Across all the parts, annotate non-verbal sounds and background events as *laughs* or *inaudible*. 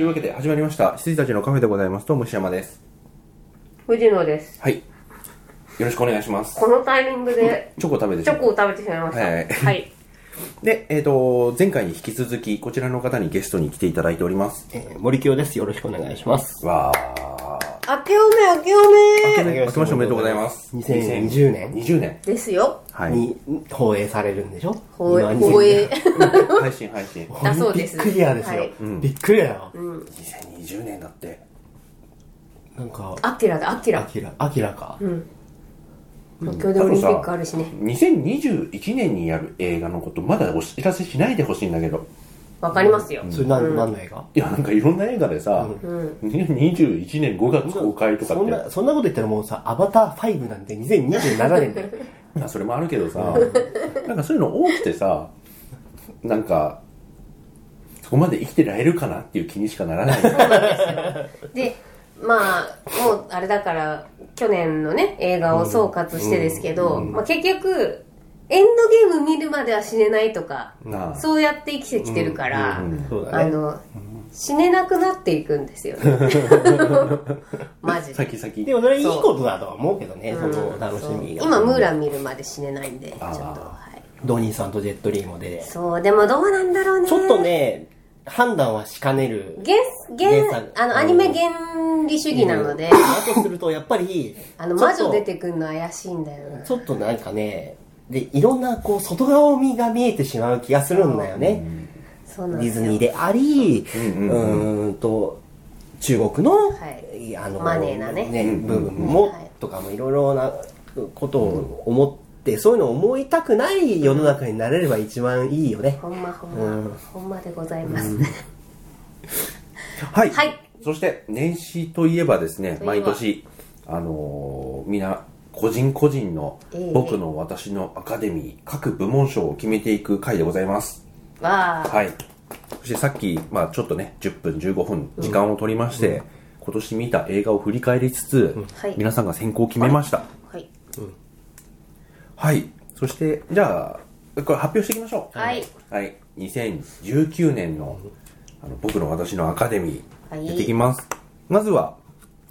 はい。というわけで始まりました。羊たちのカフェでございます。どうも石山です。藤野です。はい。よろしくお願いします。このタイミングでチョコを食べてしまうチョコを食べてしまいました。はいはい。*laughs* で、えっ、と、前回に引き続き、こちらの方にゲストに来ていただいております。えー森清です。よろしくお願いします。わ明けおめ明けおー。め明けましておめでとうございます。2020年20年。ですよ。はい。に放映されるんでしょ？放映、今放映。配信配信。だそうですびっくりやですよはい。びっくりだよ。2020年だって。なんか、アキラだ、アキラ。アキラ、アキラか。東京でオリンピックあるしね。2021年にやる映画のこと、まだお知らせしないでほしいんだけど。わかりますよ。それ何、何の映画いや、なんかいろんな映画でさ、2021年5月公開とかって。そんな、そんなこと言ったらもうさ、アバター5なんて2027年だよ。ま *laughs* あそれもあるけどさ、なんかそういうの多くてさ、なんか、そこまで生きてられるかなっていう気にしかならない。で、まあ、もうあれだから、去年のね、映画を総括してですけど、まあ結局、エンドゲーム見るまでは死ねないとか、そうやって生きてきてるから、そうだね。あの、死ねなくなっていくんですよね。マジで。先々。でもそれいいことだとは思うけどね、その楽しみが。今、ムーラン見るまで死ねないんで、ちょっと、はい。ドニーさんとジェットリーもで。そう、でもどうなんだろうね。ちょっとね、判断はしかねる。原、原あの、アニメ原理主義なので、だとすると、やっぱり、あの、魔女出てくるの怪しいんだよな。ちょっとなんかね、で、いろんなこう、外側身が見えてしまう気がするんだよね。ディズニーであり、ううんうん。ーんと、中国の、はい。あの、マネーなね。部分も、はい。とかもいろいろなことを思って、そういうのを思いたくない世の中になれれば一番いいよね。ほんまほんま、うん。ほんまでございます。はい。はい。そして、年始といえばですね、毎年、あのーみんな、個人個人のええ僕の私のアカデミー各部門賞を決めていく回でございます。わあ、はい。そしてさっき、まあちょっとね、10分15分時間を取りまして、今年見た映画を振り返りつつ、はい皆さんが選考を決めました。はい。はい。そして、じゃあ、これ発表していきましょう。はい。はい。2019年の、あの僕の私のアカデミー、はいやっていきます。まずは、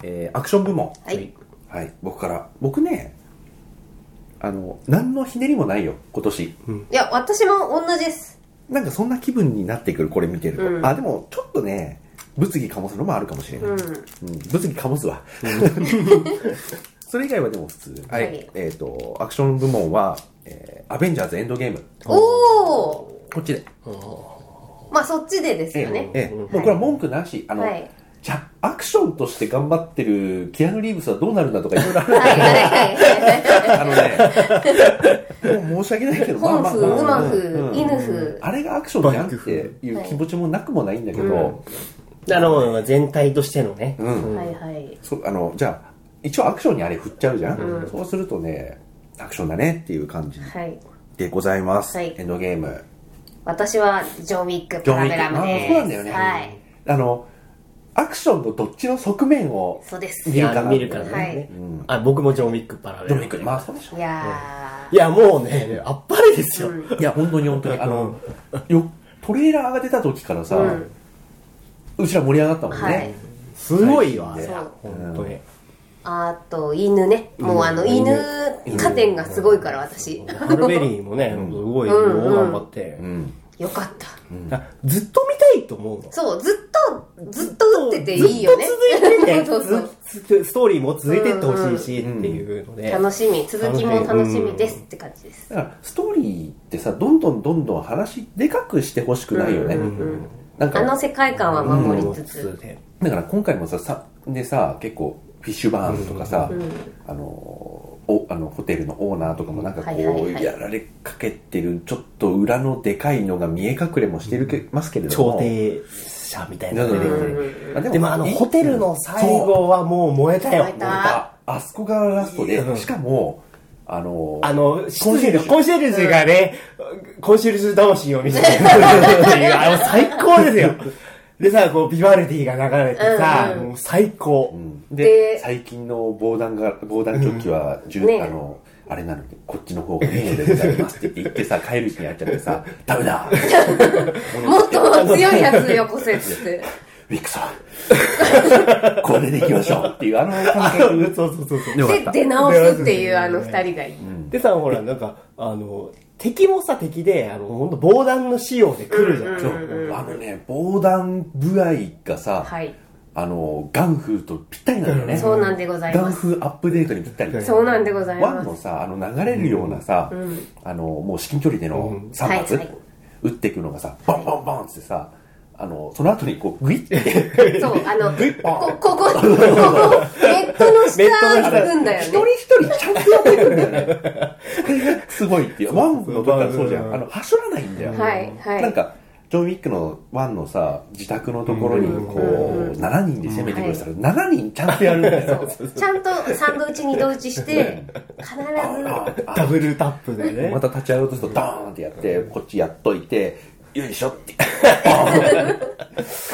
えーアクション部門。はい。はい。僕から。僕ね、あの、何のひねりもないよ、今年。いや、私も同じです。なんかそんな気分になってくる、これ見てると。うんあ、でも、ちょっとね、物議かもすのもあるかもしれない。ううんん。物議かもすわ。*laughs* それ以外はでも普通。はい。はいえっ、と、アクション部門は、えーアベンジャーズエンドゲーム。おおこっちで。まあ、そっちでですえよね。えええもうこれは文句なし。あの、はい。じゃアクションとして頑張ってるキアヌ・リーブスはどうなるんだとかいろいろある。はいはいはい。あのね、もう申し訳ないけど、本風、馬うん風、犬風。あれがアクションじゃんっていう気持ちもなくもないんだけど、あの、全体としてのね。うん。はいはい。そあの、じゃあ、一応アクションにあれ振っちゃうじゃん、そうするとね、アクションだねっていう感じはい。でございます。はいエンドゲーム。私は、ジョン・ウィック・プラベラムあです。そうなんだよねはい。あの、アクションのどっちの側面をそうです。い見るかな見るからね。はいうんあ、僕もジョン・ウィックパラベル。ジョンウィック。まあそうでしょ。やいや、もうね、あっぱれですよ。いや、本当に本当に。あの、よ、トレーラーが出た時からさ、ううんちら盛り上がったもんね。はいすごいわ。最近でそう本当に。あと、犬ね。もうあの、犬加点がすごいから、私。ハルベリーもね、すごいようんうん頑張って。うん。よかった。あずっと見たいと思うの？そう、ずっと、ずっと打ってていいよね。ずっと続いてて *laughs* そうそう。ずストーリーも続いてってほしいし、っていうので。楽しみ、続きも楽しみですって感じです。だから、ストーリーってさ、どんどんどんどん話でかくしてほしくないよね。なんか、あの世界観は守りつつ。そうでだから今回もさ、さ、でさ、結構、フィッシュバーンとかさ、あの、お、あの、ホテルのオーナーとかもなんかこう、やられかけてる、ちょっと裏のでかいのが見え隠れもしてるけ、ますけれども。調停者みたいなのが出てくる。あでもあの、いホテルの最後はもう燃えたよ。燃えたあそこがラストで、うんしかも、あの、あの、コンシェルジュコンシェルジュがね、コンシェルジュ魂を見せてるっていう、あの、最高ですよ。*laughs* でさ、こう、ビバルディが流れてさ、うんうんもう最高。うんでで最近の防弾が、防弾チョッキは、じゅねあの、あれなのに、こっちの方がいいのでございますって言ってさ、帰る日に会っちゃってさ、*laughs* ダメだ *laughs* もっと強いやつよこせっつって。*laughs* ウィックさんこれでいきましょうっていう、あの感覚そうそうそうそう。で。出直すっていうあの二人がいい。でさ、ほら、なんか、あの、敵もさ、敵で、あの、ほんと防弾の仕様で来るじゃん。そうあのね、防弾具合がさ、はい。あの、ガンフーとぴったりなんだよね。そうなんでございガンます。フーアップデートにぴったり。そうなんでございワンます。のさ、あの流れるようなさ、あの、もう至近距離での3発、はいはい撃っていくのがさ、バンバンバンってさ、あの、その後にこう、グイッて、そう、あの、グイッこ、ここ、ここ、ネットの下下行くんだよ一人ね。一人ちゃんとやってるんだよね。これがすごいっていう。ワンの時からそうじゃん。あの、はしょらないんだよ。はい、はい。なんか、ジョン・ウィックのワンのさ、自宅のところにこう、7人で攻めてくるしたら、7人ちゃんとやるんだよ。ちゃんとサンド打ち二度打ちして、必ず、ダブルタップでね。また立ち上がろうとすると、ダーンってやって、こっちやっといて、よいしょって。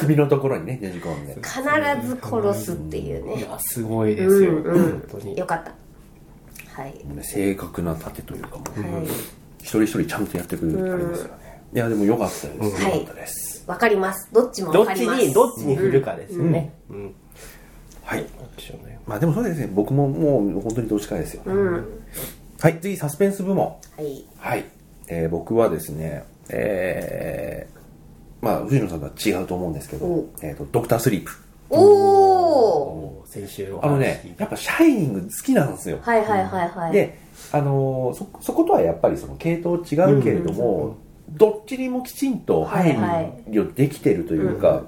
首のところにね、ねじ込んで。必ず殺すっていうね。いや、すごいですよ。うんうん本当に。よかった。はい。ね正確な盾というかもう、はい。一人一人ちゃんとやってくれるあれですよね。いや、でもよかったです。はいよかったです。わかります。どっちもどっちわかります。に、どっちに振るかですよね。うん。はい。なんでしょうね。まあでもそうですね、僕ももう本当にどっちかですよ。うん。はい、次、サスペンス部門。はい。はい。えー僕はですね、えー、まあ、藤野さんとは違うと思うんですけどお、えっ、と、ドクタースリープ。おー。もう先週おあの話ね、やっぱシャイニング好きなんですよ。はいはいはいはい。で、あのーそ、そことはやっぱりその系統違うけれども、どっちにもきちんと配慮できてるというか、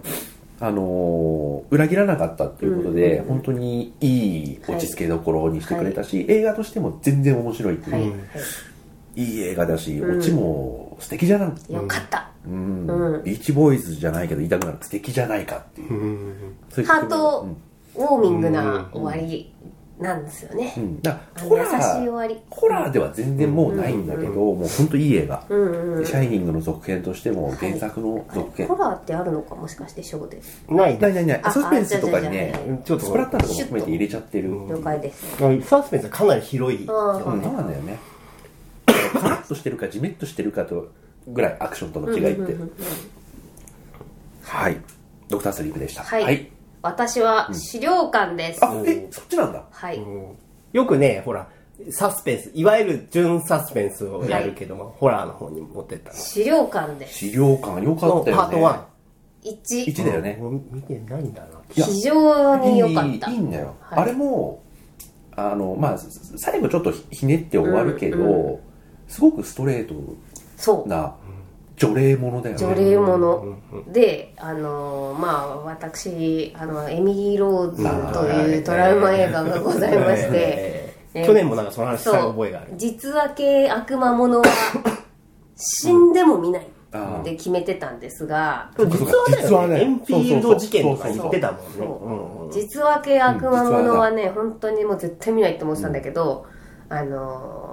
あのー裏切らなかったっていうことで、本当にいい落ち着けどころにしてくれたし、映画としても全然面白いっていう、はい。い、はい映画だし、うん。オチも素敵じゃない？よかった。うんうんビーチボーイズじゃないけど言いたくなる素敵じゃないかっていう、うん。そういうハートうんウォーミングな終わりなんですよねう。ん、だかあの優しいらホラー終わり。ホラーでは全然もうないんだけど、もう本当いい映画、うんうん。シャイニングの続編としても原作の続編、ホラーってあるのかもしかしてショーで。ないないないないあサスペンスとかにねちょっとスプラッターとかも含めて入れちゃってる、うん了解です。サスペンスはかなり広い。そうなんだよねカラッとしてるかジメッとしてるかとぐらいアクションとの違いって、はいドクタースリープでしたはい私は資料館です。あえそっちなんだはい。よくね、ほら、サスペンス、いわゆる純サスペンスをやるけども、ホラーの方に持ってったの。資料館です。資料館よかったよねパート1。1。1だよね、もう見てないんだな。いや非常に良かった。いいいいんだよ、はいあれもあのまあ最後ちょっとひねって終わるけど、うんすごくストレートそう。な除霊ものだよね。除霊者で、あのーまあ私あのエミリー・ローズというトラウマ映画がございまして、*laughs* えーえー去年もなんかその話したそう覚えがある。実話系悪魔ものは死んでも見ない。あって決めてたんですが、実はね、実はねエンフィールド事件とか言ってたもんね。そううんうん実話系悪魔ものはね、本当にもう絶対見ないって思ってたんだけど、あのー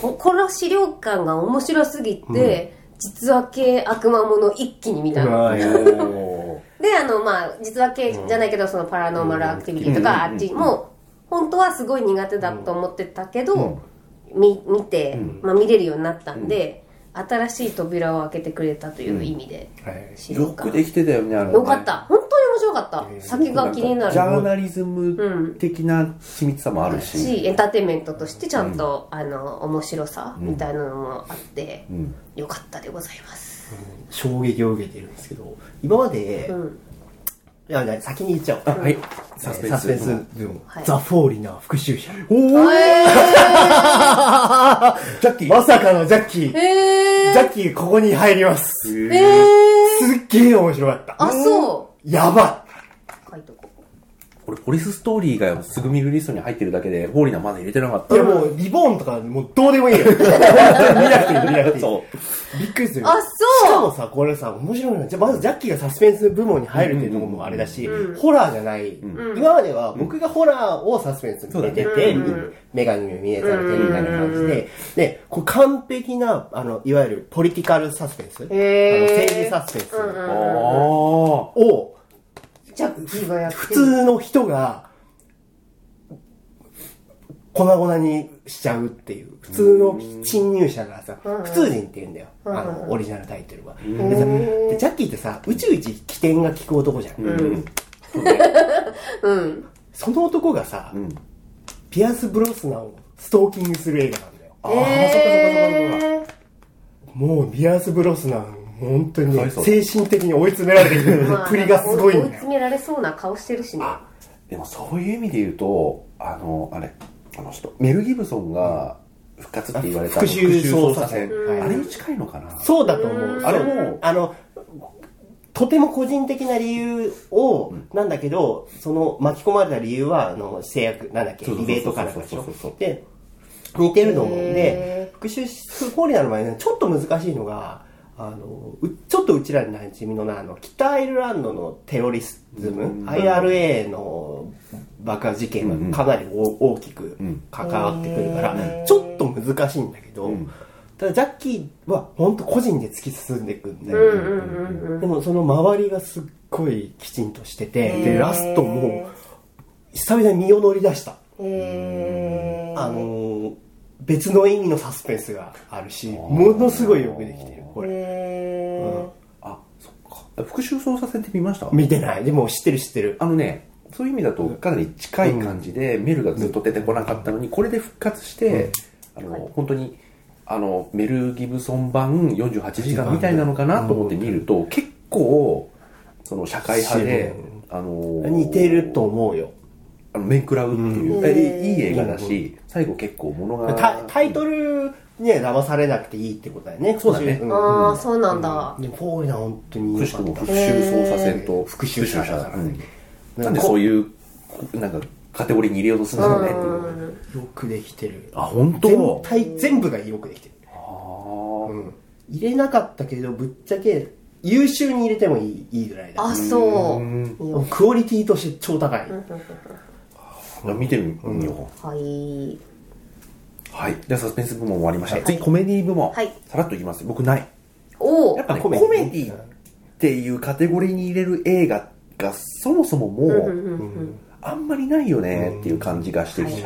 ここの資料館が面白すぎて、実話系悪魔もの一気に見たの。*laughs* で、あの、まあ、実話系じゃないけど、そのパラノーマルアクティビティとか、うん。あっちも、本当はすごい苦手だと思ってたけど、うん。み見て、まあ見れるようになったんで、新しい扉を開けてくれたという意味で、はい資料館よくできてたよねあのねよかった。本当に面白かった。先が気になジャーる。ナリズム的な緻密さもあるし、し、エンターテインメントとしてちゃんと、あの、面白さみたいなのもあって、うんよかったでございます。衝撃を受けてるんですけど、今まで、うん。いや、じゃあ先に言っちゃおう。あはいサスペンスサスペンス部門はいザ・フォーリナー復讐者。おおえ *laughs* ジャッキーまさかのジャッキー。ー、えジャッキーここに入ります。ー、ーえー、すっげえ面白かった。あ、そう。やば俺ポリスストーリーがすぐ見るリストに入ってるだけでホーリーナまだ入れてなかっい。た。いやもう、リボーンとかもうどうでもいいよ。*laughs* 見なくていい、見なくていい。そう。びっくりする。あそう。しかもさ、これさ、面白いのは、じゃあまずジャッキーがサスペンス部門に入るっていうのもあれだし、うん。ホラーじゃない。今までは僕がホラーをサスペンスに入れてて、メガネに見えされてるみたいな感じで、で、こう完璧な、あの、いわゆるポリティカルサスペンス。へー。あの政治サスペンス。うんうんあを、ジャッキーがやってる。普通の人が、粉々にしちゃうっていう。普通の侵入者がさ、普通人って言うんだよ。あの、オリジナルタイトルは。でさでジャッキーってさ、宇宙一起点が利く男じゃん。うん。うん。*laughs* その男がさ、うん。ピアス・ブロスナンをストーキングする映画なんだよ。ああ、そっかそっかそっかそっか。えもうピアス・ブロスナン、本当にね、精神的に追い詰められてくるがすごいんだよ。追い詰められそうな顔してるしね。あでもそういう意味で言うとあのあれあの人メル・ギブソンが復活って言われた復讐捜査線あれに近いのかな？そうだと思う。あれもあの、とても個人的な理由を、なんだけど、その巻き込まれた理由は、あの、制約、なんだっけ、リベートからかでしょ？で、似てると思うんへで、復讐フォーリナーの場合ね、ちょっと難しいのが、あの、うちょっとうちらに馴染みのな、あの、北アイルランドのテロリズム、IRA の爆破事件がかなり大大きく関わってくるから、へーちょっと難しいんだけど、ん。ただジャッキーは本当個人で突き進んでいくんだよ、うんうんうんうん。でもその周りがすっごいきちんとしてて、で、ラストも久々に身を乗り出した。えー、あのー別の意味のサスペンスがあるし、ものすごいよくできてる、これ。えあそっか。復讐捜査線って見ました？見てない。でも知ってる知ってる。あのねそういう意味だとかなり近い感じで、メルがずっと出てこなかったのにこれで復活して、あの本当にあのメル・ギブソン版48時間みたいなのかなと思って見ると、結構その社会派で、あの似てると思うよ。あの面食らうっていう、いい映画だし、最後結構物がタタイトルには騙されなくていいってことだよね。そうだね。ん。ああ、そうなんだ。でもフォーリナー本当にくしくも復讐捜査線と復讐者だからね。うん。なんでそういうなんかカテゴリーに入れようとするんだろうねよくできてる。あ本当？全体、全部がよくできてる。あー。うん。入れなかったけど、ぶっちゃけ優秀に入れてもいいいいぐらいだ。あ、そう。うん。クオリティとして超高い。見てみよう、はい。はい。でサスペンス部門終わりました、次コメディ部門、はい。さらっといきます。僕ない。おお。やっぱねココメディメディっていうカテゴリーに入れる映画がそもそももう、あんまりないよねっていう感じがしてるし、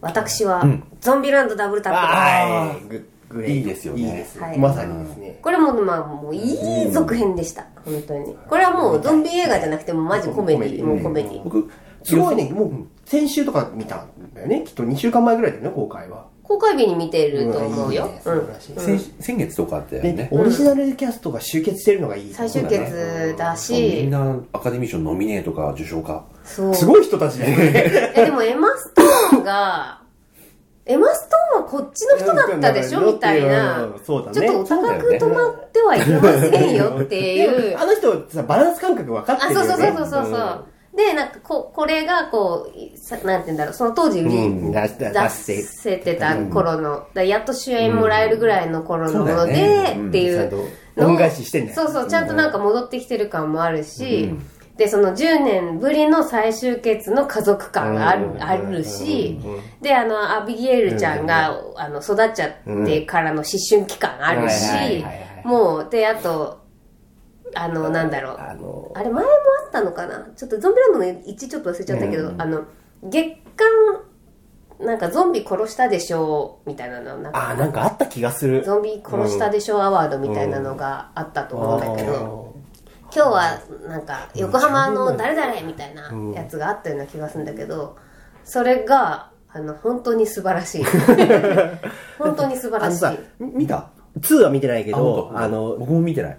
私は、ん。ゾンビランドダブルタップです。あーググいいですよね。いいですはい。まさにですね。これもまあもういい続編でした、本当に。これはもうゾンビ映画じゃなくてもマジコメディもうコメディ僕すごいね、もう先週とか見たんだよね。きっと2週間前ぐらいだよね、公開は。公開日に見てると思うよ。先先月とかあったよでね、オリジナルキャストが集結してるのがいい。最終決だみしんなアカデミー賞ノミネートか受賞か。そう。すごい人たちだよね。えでもエマ・ストーンがエマ・ストーンはこっちの人だったでしょ？みたいな。うんそうだね。ちょっとお高く止まってはいけませんよっていう。あの人さ、バランス感覚分かってあ、るよね。そうそうそうそうそう。そう。で、なんかこ、これがこう、さなんて言うんだろう、その当時売り、うん出せてた頃の、だやっと主演もらえるぐらいの頃のもので、っていうと恩返ししてん。だよ。そうそう、ちゃん。となん。か戻ってきてる感もあるし、で、その10年ぶりの再集結の家族感がある,、うん。あるし、で、あの、アビゲイルちゃん。が、あの、育っちゃってからの思春期感あるしもう、で、あと、あの、なんだろう。あの、あれ前もあったのかな？ちょっとゾンビランドの1ちょっと忘れちゃったけど、あの、月間、なんかゾンビ殺したでしょ？うみたいなの、なんかあ、なんかあった気がする。ゾンビ殺したでしょうアワードみたいなのがあったと思うんだけど、今日はなんか横浜の誰々みたいなやつがあったような気がするんだけど、それが、あの、本当に素晴らしい。*laughs* 本当に素晴らしい。あのさ、見た？2は見てないけあど、あの、僕も見てない、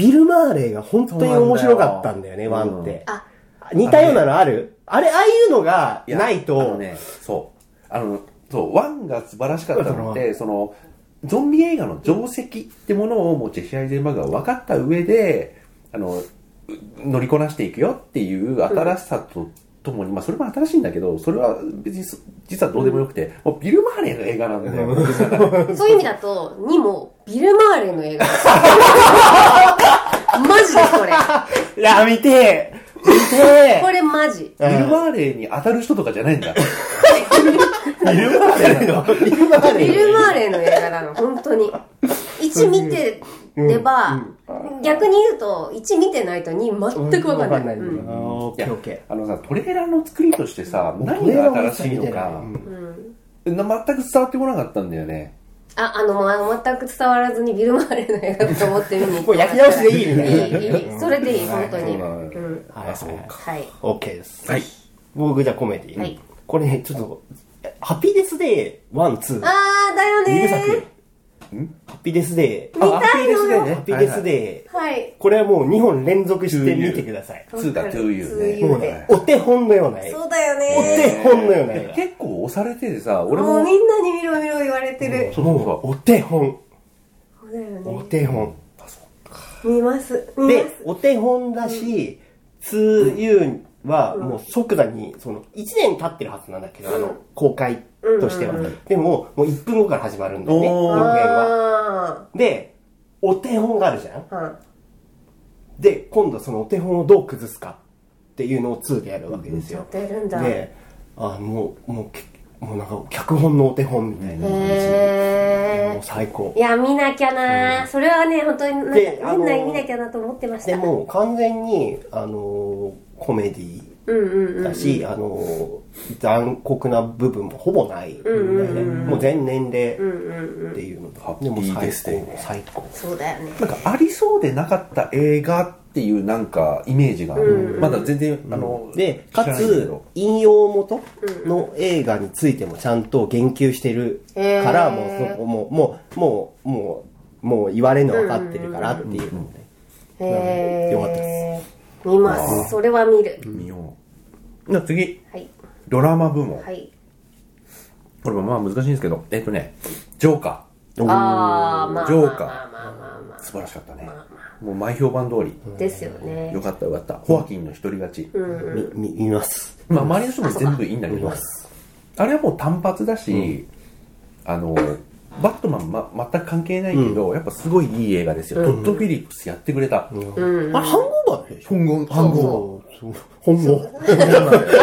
ビル・マーレーが本当に面白かったんだよね、ワンって。あ、似たようなのある？あれ、ああいうのがやないと。あの、ねそう。あのそうワンが素晴らしかったのってそのゾンビ映画の定石ってものをもうジェシー・アイゼンバーグが分かった上であのう乗りこなしていくよっていう新しさと、ともに、まあ、それも新しいんだけどそれは別にそ実はどうでもよくて、もうビル・マーレーの映画なんだよ、*laughs* そういう意味だと、にも、ビル・マーレーの映画。です。マジでこれ。いや、見てえ。見てこれマジ。ビル・マーレーに当たる人とかじゃないんだ。えビル・マーレーの、ビル・マーレービル・マーレーの映画なの、本当に。1見てれば、逆に言うと1見てないと2全く分かんない、うん。あーオッケーオッケあのさトレーラーの作りとしてさ何が新しいのか。な全く伝わってこなかったんだよねああのま全く伝わらずにビル・マーレの映画だと思って見に。行 *laughs* ーもう焼き直しでいいみたいな。いいいいそれでいい本当に、そうんはいそうか。はい。オッケーです。はい。僕じゃあコメディはい。これねちょっとハッピーデスデーワンツー。ああだよ二部作。ねハッピーデスデー。見たいのよハッピーデスデー。はい。これはもう2本連続して見てください。2が to you ね。To もうねお手本のようなそうだよおね手本のような結構押されててさ俺ももうみんなに見ろ見ろ言われてる、そうそうそお手本。そうだよおね手本。見ます。見まで、お手本だし、2U はもう即座に、その、1年経ってるはずなんだけど、あの、公開としては。でも、もう1分後から始まるんだよね、おー。続編は。あで、お手本があるじゃん。で、今度そのお手本をどう崩すかっていうのを2でやるわけですよ。ってるんだ。で、あもう、もうけ、もうなんか、脚本のお手本みたいな感じ。もへう最高。えい。や見なきゃな、それはね本当になんかであの年内見なきゃなと思ってました。でも、完全に、あのーコメディうんうんうんだし、あのー残酷な部分もほぼない。もう全年齢っていうので、うんうんでも最高ね。最高。そうだよね。なんかありそうでなかった映画っていうなんかイメージがある、まだ全然あのでかつど。引用元の映画についてもちゃんと言及してるから、へー。もうもうもうもうもうもう言われるの分かってるからっていう。ので、よかったで見ます。それは見る。見よう。じゃあ次。はい。ドラマ部門、はい。これもまあ難しいんですけどえっとねジョーカああまあジョーカー。まあまあまあまあー素晴らしかったね、もう前評判通り、ですよね。よかったよかった。ホアキンの一人勝ち、みみ見ます。まあ周りの人も全部いいんだけどあれはもう単発だし、あのバットマン、ま、全く関係ないけど、やっぱすごいいい映画ですよ、トッド・フィリップスやってくれた、あれハングオーバーでしハングオー。バー本語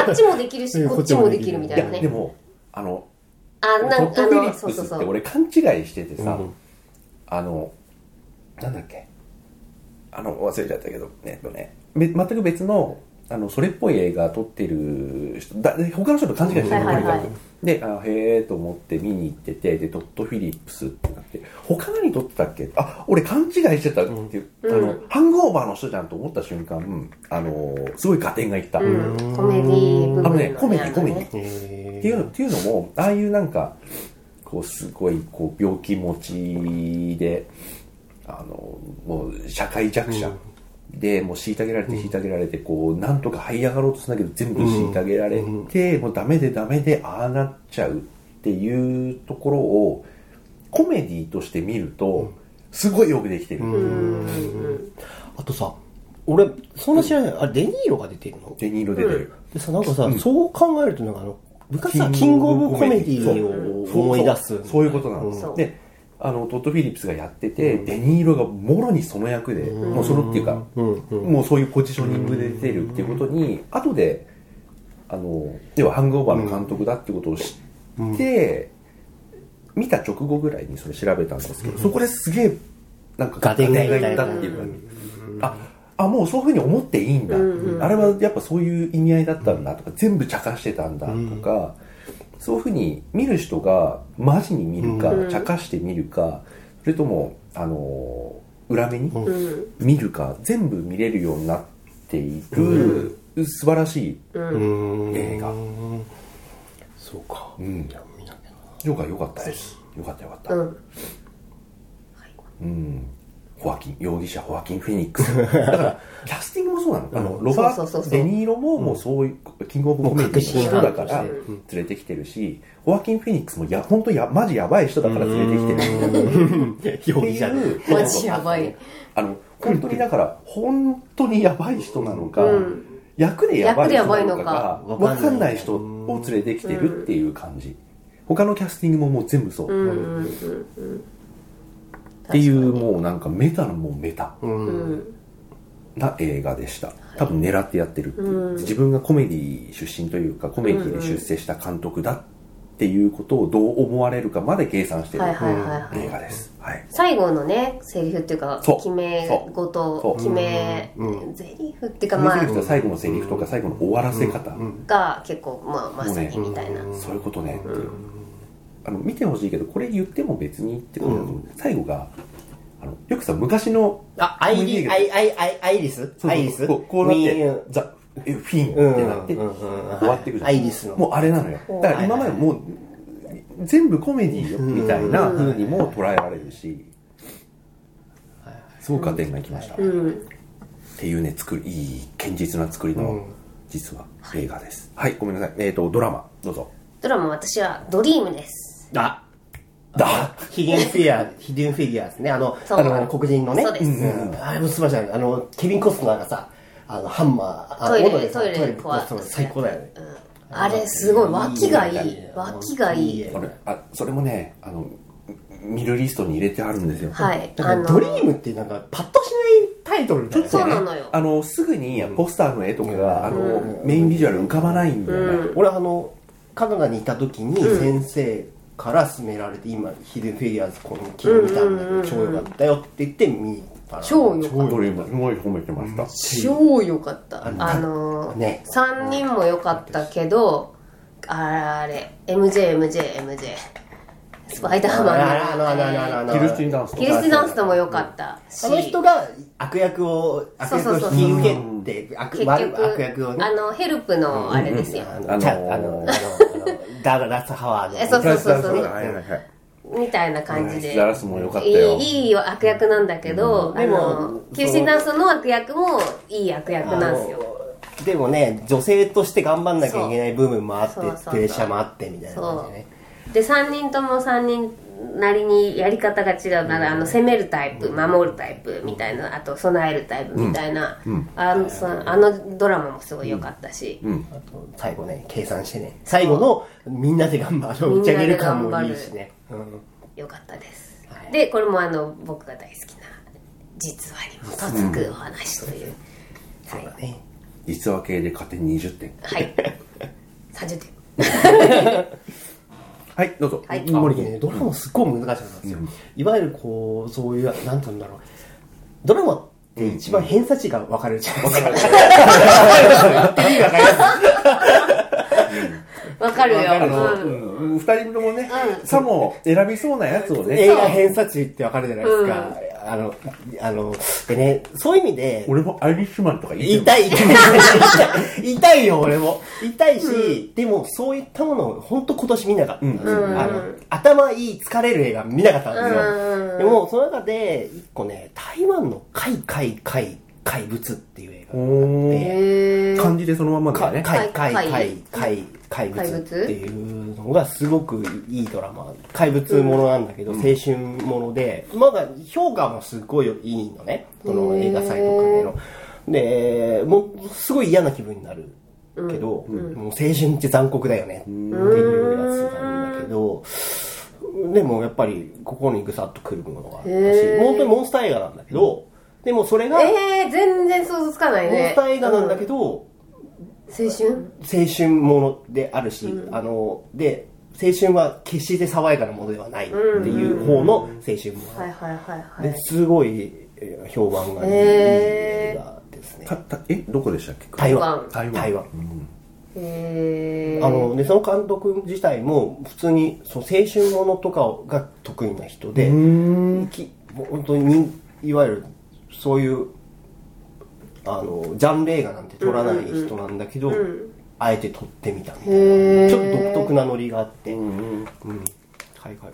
あっちもできるしうん。こっちもできるみたいなね。でもあのあトッド・なんあフィリップスって俺勘違いしててさ、あのなんだっけ？あの忘れちゃったけどえっとねべ全く別のあのそれっぽい映画撮ってる人だ他の人と勘違いしてるはいはいはい。とにかくであへえと思って見に行っててでトッド・フィリップスってなって他何撮ってたっけ？あ俺勘違いしてたってあのハングオーバーの人じゃんと思った瞬間あのすごい加点がいった、うん。コメディ部分のあのねコメディコメディえっていうのっていうのもああいうなんかこうすごいこう病気持ちであのもう社会弱者。でもう虐げられて虐げられてこうなんとか這い上がろうとするんだけど全部虐げられてもうダメでダメでああなっちゃうっていうところをコメディとして見るとすごいよくできてる、あとさ俺そんな知らないあれデニーロが出てるの？デニーロ出てる、でさなんかさ、そう考えるとなんかあの昔さキングオブコメディを思い出す。そう。そう。いうことなんです、であのトッド・フィリップスがやってて、デニーロがもろにその役で、もうそのっていうか、もうそういうポジショニングで出てるっていうことに、後であの要はハングオーバーの監督だってことを知って、見た直後ぐらいにそれ調べたんですけど、そこですげえなんかガテンがいったいったっていうか、ああもうそういうふうに思っていいんだ、あれはやっぱそういう意味合いだったんだとか、全部茶化してたんだとか、そういうふうに見る人がマジに見るか、茶化して見るかそれともあの裏目に見るか全部見れるようになっていく、素晴らしい映画、そうか。うん、ジョーカー良かったです。良かった良かった。うん。うんホアキン容疑者ホアキン・フェニックス。だからキャスティングもそうなのあのロバート・デ・ニーロももうそういうキングオブコメディの人だから連れてきてるしホアキン・フェニックスもや本当やマジやばい人だから連れてきてる。容って疑者。いうマジやばい。あの本当にだから本当にやばい人なのか、役でやばい人なのかが役でやばいのか。分かんない人を連れてきてるっていう感じ、他のキャスティングももう全部そう、っていうもうなんかメタのもうメタ。な映画でした。多分狙ってやってるっていう、自分がコメディ出身というかコメディで出世した監督だっっていうことをどう思われるかまで計算してる映画です、はい、最後のねセリフっていうか決め事決めセリフっていうかまあ。まあ、最後のセリフとか最後の終わらせ方、が結構まあまさにみたいな。そういうことねっていう、あの見てほしいけどこれ言っても別にってことだと思う、最後があのよくさ昔のあ、アイリ、アイ、アイ、アイ、アイリス？そうそう。アイリス？こうこうなってザ・フィンってなってうんうんうん終わっていくじゃん。アイリスの。もうあれなのよ。だから今までもう全部コメディよみたいな風にも捉えられるし。すごく加点がいきました、うん。っていうね作りいい堅実な作りの、うん。実は映画です。はいごめんなさい。えっ、とドラマどうぞ。ドラマ私はドリームですあ、だ。ヒデンフィギュア、ヒデンフィギュアですね。あの、そう。あの、黒人のね。そうです。ん。あれもすまじゃあの、ケビン・コスナーがさ、あの、ハンマー、あトイレ斧でさトイレトイレ壊すそう最高だよね。あれすごい。脇がいい。い脇がいい。いこれあそれもねあの見るリストに入れてあるんですよ。はい。なんかドリームってなんかパッとしないタイトルだよね。そうなのよ。あのすぐにポスターの絵とかが、あのメインビジュアル浮かばないんだよね、俺あの、カナダにいた時に先生から勧められて、今、ヒデンフィギュアーズこの昨日見たんだけど、超良かったよって言って見たら。超良かった。ドリームすごい褒めてました、超良かった。あのーね。3人も良かったけどあれ MJMJMJ スパイダーマンキルスティンダンスとキリスティダンスとも良かった。しあの人が悪役を、悪役をそうそうそう引き受けて、悪結悪局悪役をね。あのヘルプのあれですよ、あの、あの *laughs* ダーラスハワード。えそうそうそうそう。はいはいはい。みたいな感じで。ダラスも良かったよ。いいいい悪役なんだけど、あでものキリスティダンスの悪役もいい悪役なんですよ。でもね、女性として頑張んなきゃいけない部分もあってプレッシャーもあってみたいな感じでね。で3人とも3人なりにやり方が違うなら、あの攻めるタイプ守るタイプみたいなあと備えるタイプみたいな、あのそあのドラマもすごい良かったし、あと最後ね、計算してね。最後のみんなで頑張る、打ち上げる感もいいしね。うん。良かったです、はい。でこれもあの僕が大好きな実話に基づくお話という、そうだね。実話系で加点20点。はい。*laughs* 30点 *laughs* はいどうぞ、はい。森木ね、ドラマすっごい難しかったんですよ。いわゆるこう、そういう、なんて言うんだろう。ドラマって一番偏差値が分かれるじゃないですか。言ってる意味分かりますわかるよ。あの、うん。うん、二人ともね、さも選びそうなやつをね。映画偏差値って分かるじゃないですか。あの、あの、でね、そういう意味で、俺もアイリッシュマンとか言言いたい、言いたい、言い。たいよ、俺も。言いたいし、でもそういったものを本当今年見なかった。ん。ですよ。うん。あの、頭いい疲れる映画見なかったんですよ。うんでも、その中で、一個ね、台湾の怪怪怪怪物っていう映画があって、漢字でそのまんまだよね。怪怪怪怪怪物物？っていうのがすごくいいドラマ。怪物ものなんだけど、青春ものでまだ評価もすごいいいのね。その映画祭とかでの。でもうすごい嫌な気分になるけど、もう青春って残酷だよねっていうやつなんだけど、でもやっぱり心にぐさっとくるものがあったし本当にモンスター映画なんだけど、でもそれが、えー、全然想像つかないモンねスター映画なんだけど、青春？青春ものであるし、あので青春は決して爽やかなものではないっていう方の青春もの、はいはいはいはでいすごいえー評判がいい映画ですね。えどこでしたっけ？台湾。台湾。台湾。へー。あのでその監督自体も普通にそう青春ものとかが得意な人できもう本当に人いわゆるそういうあのジャンル映画なんて撮らない人なんだけど、あえて撮ってみたみたいな。ちょっと独特なノリがあって、うん海外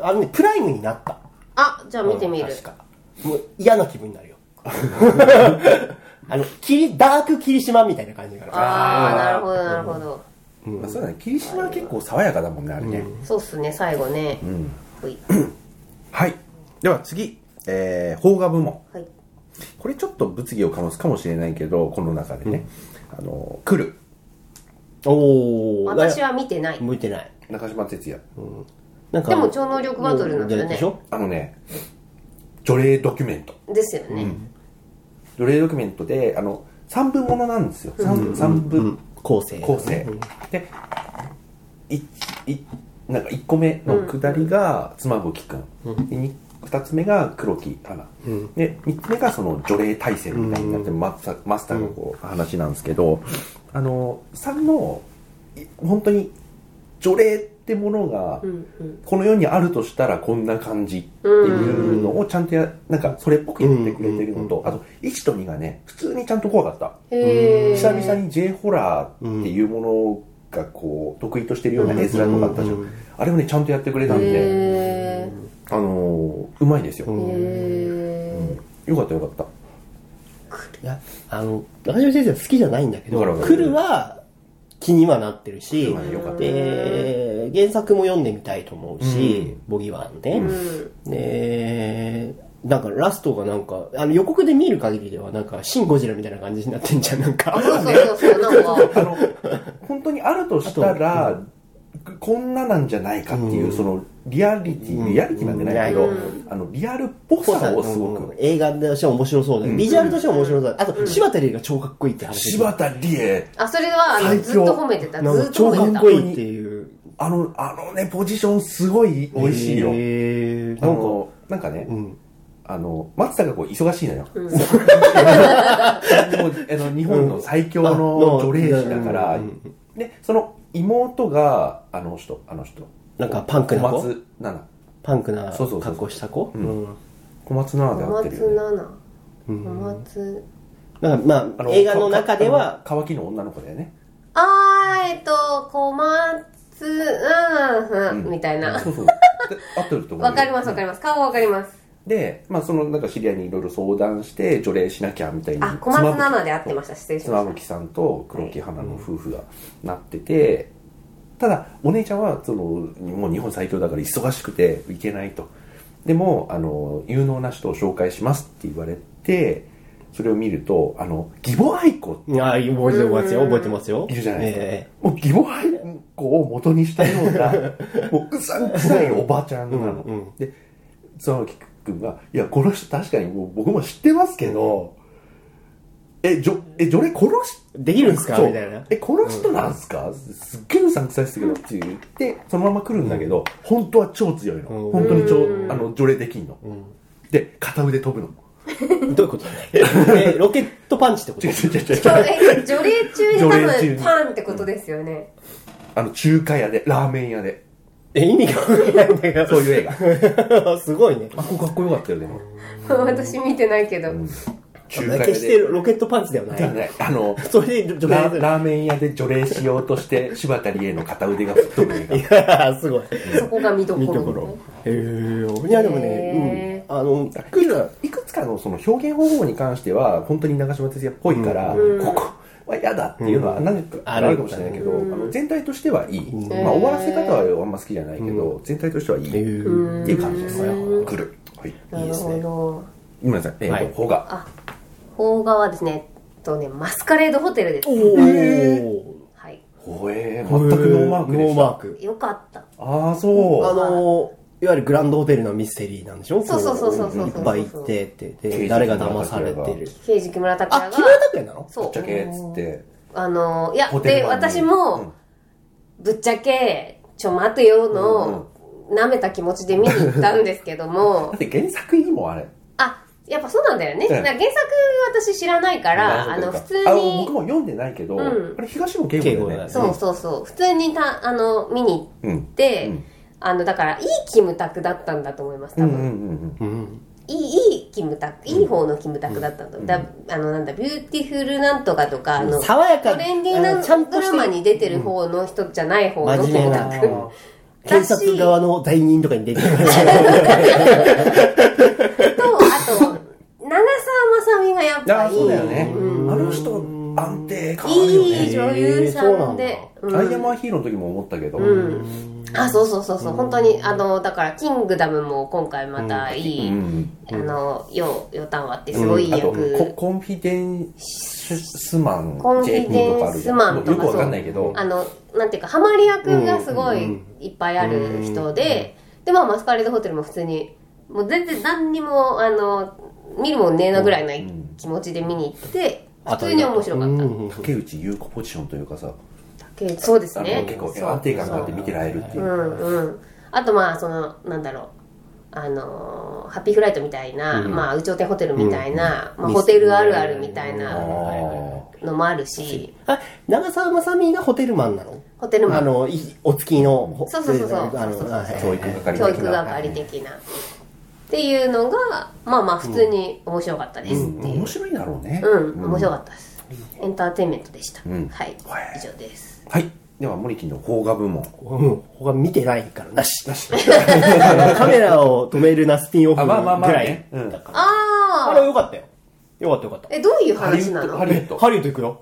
あのねプライムになった。あじゃあ見てみる。確か。もう嫌な気分になるよ。*laughs* あの霧ダーク霧島みたいな感じがああなるほどなるほど。まあ、そうだね。霧島は結構爽やかだもんねあれね、そうっすね最後ね。ほい。はい。では次。えー、邦画部門。はいこれちょっと物議を醸すかもしれないけどこの中でね、あの来る。おお私は見てない。向いてない。中島哲也。なんかでも超能力バトルなんだよね。でしょ？あのね除霊ドキュメント。ですよね。除霊ドキュメントであの3部ものなんですよ。3, 三部構成。構成、でいいなんか1個目の下りが妻夫木君、でに2つ目が黒木花、で3つ目がその除霊大戦みたいになってるマスターマスターのこう話なんですけど、あの3のい本当に除霊ってものがうんうん。この世にあるとしたらこんな感じっていうのをちゃんとやなんかそれっぽくやってくれてるのとあと1と2がね普通にちゃんと怖かった。久々に J ホラーっていうものがこう得意としてるような絵面とかあったじゃん。あれをねちゃんとやってくれたんで。へあのーうまいですよ。えへよかったよかった。いやあの中島先生は好きじゃないんだけど来るは気にはなってるしで原作も読んでみたいと思うし、ボギーワンね、うん。でなんかラストがなんかあの予告で見る限りではなんかシン・ゴジラみたいな感じになってんじゃんなんか。そうそうそうそうなんかあの本当にあるとしたらこんななんじゃないかっていう、そのリアリティリアリティなんてないけど、うん。あのリアルっぽさをすごく、映画としては面白そうだ、ビジュアルとしては面白そうだ。あと柴田理恵が超かっこいいって話柴田理恵。あそれはずっと褒めてた。ずっと超か褒めてったこいいっていう。あのあのねポジションすごい美味しいよ、なんかあのなんかね、うん。あの松田がこう忙しいのよ、うん。も *laughs* うあの日本の最強の除霊師だから、うん。でその妹があの人あの人なんかパンクな子？小松菜奈。パンクなそうそうそう。格好した子？うん。うん。小松菜奈で小合ってるよ、ね、松菜奈。うん。小松なんかまあ映画の中ではか乾きの女の子だよね。あーえっと小松うんうんみたいな。そうそう。で合ってると思うよ。わかりますわかります。顔わかります。で、まあ、そのなんか知り合いにいろいろ相談して除霊しなきゃみたいに。あ小松菜奈で合ってました。失礼しまし妻夫木さんと黒木花の夫婦がなってて、ただお姉ちゃんはそのもう日本最強だから忙しくて行けないと。でもあの有能な人を紹介しますって言われてそれを見るとあの義母愛子いや覚えてますよ覚えてますよ。いるじゃないですか、えもう義母愛子を元にしたような *laughs* もううさんくさいおばちゃんなの、うんうん。で妻夫木君が「いやこの人確かにもう僕も知ってますけど、えじょえ除霊殺し？えできるんですか？そう。みたいな。え、この人なんすか、すっげえうさんくさいですけどって言って、そのまま来るんだけど、本当は超強いの。うん。本当に超う、ん。あの、除霊できんの。うん。で、片腕飛ぶの。*laughs* どういうことえロケットパンチってこと？違う違う違う違う。たえ除霊中に多分パンってことですよね。あの、中華屋で、ラーメン屋で。え意味がわからないんだけそういう映画。ど *laughs* すごいね。あ、ここかっこよかったよ、でも。*laughs* 私見てないけど中華屋決してで。ロケットパンチではない。じゃあの、*laughs* それで除霊ララーメン屋で除霊しようとして、柴田理恵の片腕が吹っ飛ぶ映画。いやすごい。*laughs* そこが見どころ。見どころ。へえいやでもね、うん、あのいくいくつかのその表現方法に関しては本当に長嶋哲也っぽいから、うん。ここは嫌だっていうのは何かあるかもしれないけど、うん。あの全体としてはいい、うん。まあ、終わらせ方はあんま好きじゃないけど、全体としてはいい、へっえていう感じです。ねる、はい、ないいですね。ど。ごめんなさい。えっ、はい。と、ほがあ邦画はですねえっとねマスカレードホテルです。おおはい。ほえー、全くノーマークでしたノーマーク。よかった。ああそう。あのいわゆるグランドホテルのミステリーなんでしょ？そうそうそうそうそういっぱい行ってって。で誰が騙されてる。刑事木村拓哉あ木村が拓哉なの？そう。ぶっちゃけっつって。あのいやホテルでマンに。私も、ぶっちゃけちょ待てよの、舐めた気持ちで見に行ったんですけども。*laughs* だって原作いいもんあれ。あやっぱそうなんだよね、原作私知らないからあの普通に僕も読んでないけど、うん。あれ東野圭吾だよね。そうそうそう。普通にたあの見にうん行って、うん。あのだからいいキムタクだったんだと思います多分、うんうんうんうん。うんいいいいキムタクいい方のキムタクだったんだ,、だあのなんだビューティフルなんとかとかあの爽やかトレンディーあなのちゃんとドラマに出てる方の人じゃない方のキムタク。検察側の罪人とかに出てくる *laughs* とあと長澤まさみがやっぱありそうだよね、うん。あの人安定感あるよいいね女優さんで、うんアイアマーヒーローの時も思ったけど、うん。あそうそうそうそう。本当にあのだから「キングダム」も今回またいい、うん。あのよよたんはってすごいいいあと役、ココンフィデンスマンコンフィデンスマンとかよくわかんないけど。あのなんていうかハマり役がすごいいっぱいある人で、でまあマスカレードホテルも普通にもう全然何にもあの見るもんねえなぐらいな気持ちで見に行って普通に面白かった、うん。竹内優子ポジションというかさ。けそうですね。結構そう。安定感があって見てられるっていう。う。んうん。あとまあそのなんだろう。あのーハッピーフライトみたいな、うん。まあ、有頂天ホテルみたいな、まあ、うんホテルあるあるみたいあなーのもあるし。あ、長澤まさみがホテルマンなの？ホテルマン。あの、いお月のほ、そうそうそうそう。あの、あはい教育係的な。教育係的なっていうのがまあまあ普通に面白かったですっていう面白いだろうね。うん、面白かったですエンターテインメントでした、うんはいはい以上ですはい。では、森木の邦画部門。うん、他見てないからなし。なし。*laughs* カメラを止めるなスピンオフあまあまあまあぐらいねうん。あれああよかったよ。よかったよかった。えどういう話なの？ハリウッド。ハリウッド行くよ。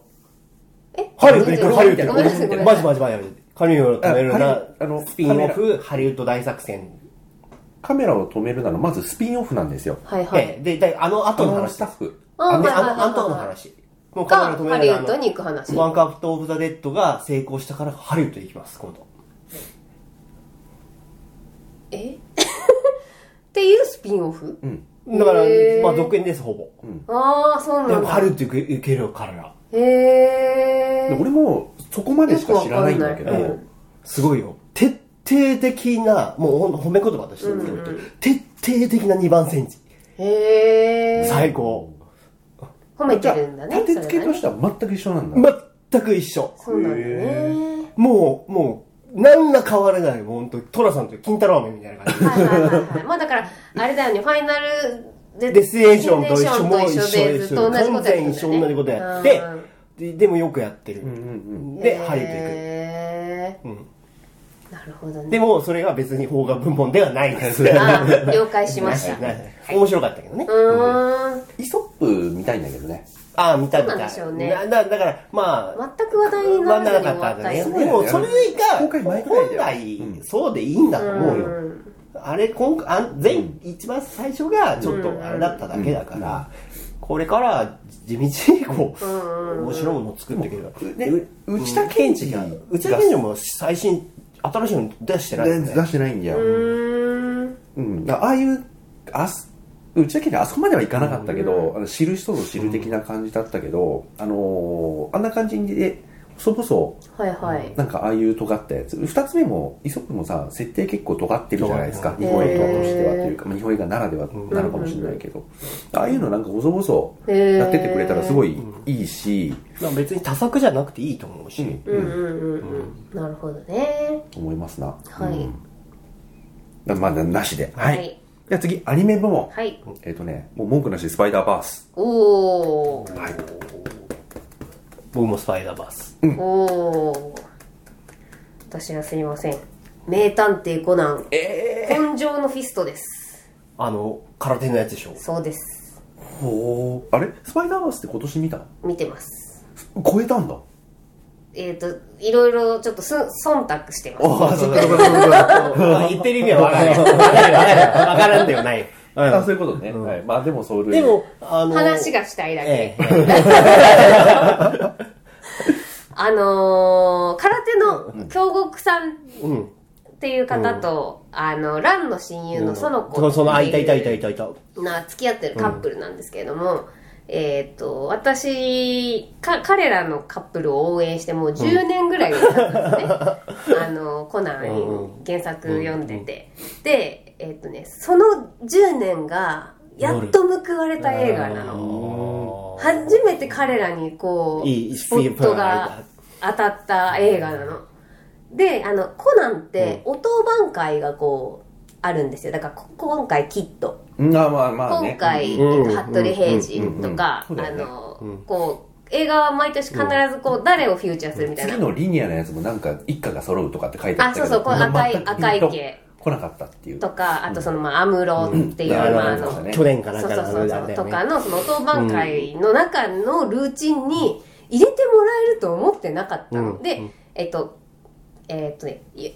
え？ハリウッド行くよ、ハリウッド？行ごめんなさいごくよ。めんなさいマジマジマジ。カメラを止めるなあのスピンオフハリウッド大作戦。カメラを止めるなら、まずスピンオフなんですよ。はいはい、ええで、で、あの後の話スタッフ。あの、あの、後の話。もうカメラ止めハリウッドに行く話ワンカットオブザ・デッドが成功したからハリウッド行きます、今度。え？*laughs* っていうスピンオフ、うん。だからまあ続編です、ほぼ。ああそうでなんだもハリウッド行けるよ、彼ら。へえで俺もそこまでしか知らないんだけどすごいよ。徹底的な、もうほん褒め言葉として言うと、徹底的な2番センチ。へえ最高。褒めてるんだね立て付けとしては全く一緒なんだ。全く一緒。そうなんだねもう、もう、何ら変わらない。もう本当にトラさんと金太郎飴みたいな感じ。はいはいはいはいまあだからあれだよねファイナルデデスティネーションと一緒も一緒でずっと同じことやってるんだよね完全一緒同じことやってででもよくやってる。うんうんで、ハリウッド行へく。うんーなるほどねでも、それが別に邦画部門ではないです。あ了解しました面白かったけどね。イソップ見たいんだけどね。ああ、見た見た。そうなんでしょうねなだだから、まあ、全く話題にならなかったんだね。人でも、それが、本来う、んそうでいいんだと思うよ。んあれ、今回、あ前、一番最初がちょっとあれだっただけだから、これから地道にこう、面白いものを作っていければ。ねう内田健二が内田健二も最新、新しいの出してないよね。出してないんだよ。うーんああいう、あす、うちだけであそこまではいかなかったけど、あの知る人ぞ知る的な感じだったけど、あのーあんな感じで、細々、はいはいなんかああいう尖ったやつ。二つ目も、イソップもさ、設定結構尖ってるじゃないですか。日本映画としてはというか、まあ、日本映画ならではなのかもしれないけど、ああいうのなんか細々やってってくれたらすごいいいし、まあ別に多作じゃなくていいと思うし。うんうんうんうんなるほどね思いますな。はいうんだまだなしで。ははいい。じゃあ次、アニメ部門。はいえっ、とね、もう文句なしでスパイダーバース。おーはい。僕もスパイダーバース。おー私はすいません名探偵コナンえ紺青のフィストですあの、空手のやつでしょ？そうですー、ほーあれ？スパイダーバースって今年見た？見てます超えたんだ。えっ、といろいろちょっとす忖度してますああ、そうかそうかそうか。言ってる意味は分かるよ。分かるよ、分かるよ。分からん *laughs* ではない。あそういうことね。はい。まあでもそれ。でも、あの、話がしたいだけ、ええ、*laughs* あのー、空手の京極さんうん。っていう方と、あの蘭の親友の園子そその、あ、いたいたいたいたいた。な付き合ってるカップルなんですけれども、えっ、と私か彼らのカップルを応援してもう10年ぐらい経ったんですね。*laughs* あのコナン原作読んでて、でえっ、とねその10年がやっと報われた映画なの。初めて彼らにこうスポットが当たった映画なの。であのコナンってお当番会がこうあるんですよ。だからこ今回キット。うん。あまあまあね。今回、うん。えっと服部平次とか、あそうだよね。の、こう映画は毎年必ずこう、誰をフューチャーするみたいな。次のリニアのやつもなんか一家が揃うとかって書いてあったけど。あそうそうこれ赤い赤い系来なかったっていう。とかあとそのまあアムロっていう、うん。まああの去年かなんかそうそうそうとかのその当番会の中のルーチンに入れてもらえると思ってなかったの、うん。で、えっとえっとねい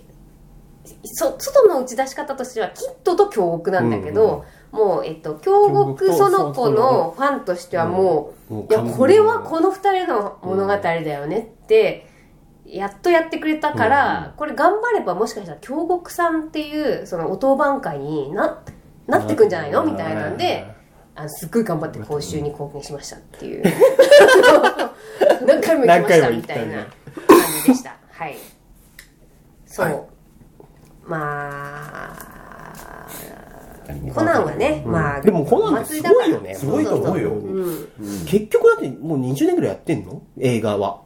そ外の打ち出し方としてはキットと京極なんだけど、もう、えっと、京極その子のファンとしてはもう、うんいやこれはこの二人の物語だよねって、やっとやってくれたから、これ頑張ればもしかしたら京極さんっていうそのお当番会にななってくんじゃないの？みたいなんで、あのすっごい頑張って講習に貢献しましたっていう。*laughs* 何回も行きましたみたいな感じでした。はい。そう、はい。まあ何コナンはね、まあでもコナンってすごいよね。すごいと思うよ。うん。結局だってもう20年ぐらいやってんの？映画は。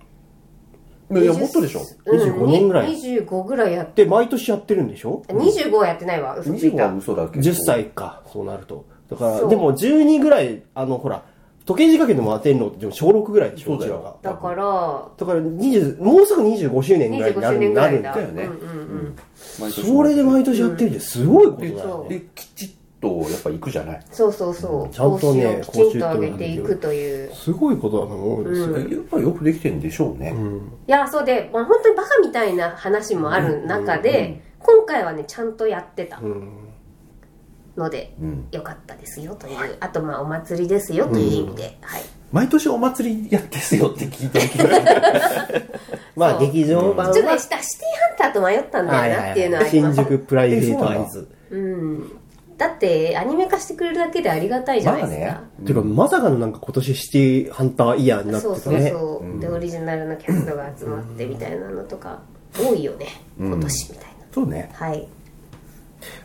いやもっとでしょ。25年ぐらい。25ぐらいやっで、毎年やってるんでしょ？25はやってないわ嘘つい25たは嘘だけど ?10 歳か、そうなると。だから、そう。でも12ぐらい、あの、ほら、時計仕掛けでも当てんのってでも小6ぐらいでしょ？そうだちらが。だからだから20、もうすぐ25周年ぐらいに25なる周年ぐらいだだよね。うんうんうん。毎年それで毎年やってるってすごいことだよね。できちっとやっぱ行くじゃない。そうそうそう。ちゃんとねきちんと上げていくという。すごいことだと思うんですよ。やっぱりよくできてるんでしょうね、いやそうで、まあ、本当にバカみたいな話もある中で、今回はねちゃんとやってたうん。ので、うん。よかったですよという、あとまあお祭りですよという意味で、はい。毎年お祭りやってすよって聞いてる *laughs* まあ、そう劇場版は、ちょっとねシティハンターと迷ったんだよなっていうのはあります、新宿プライベートアイズ。うんだってアニメ化してくれるだけでありがたいじゃないですか、まあね。てか、まさかのなんか今年シティハンターイヤーになってそうそうたね。そう、でオリジナルのキャストが集まってみたいなのとか多いよね。今年みたいな、そうね。はい。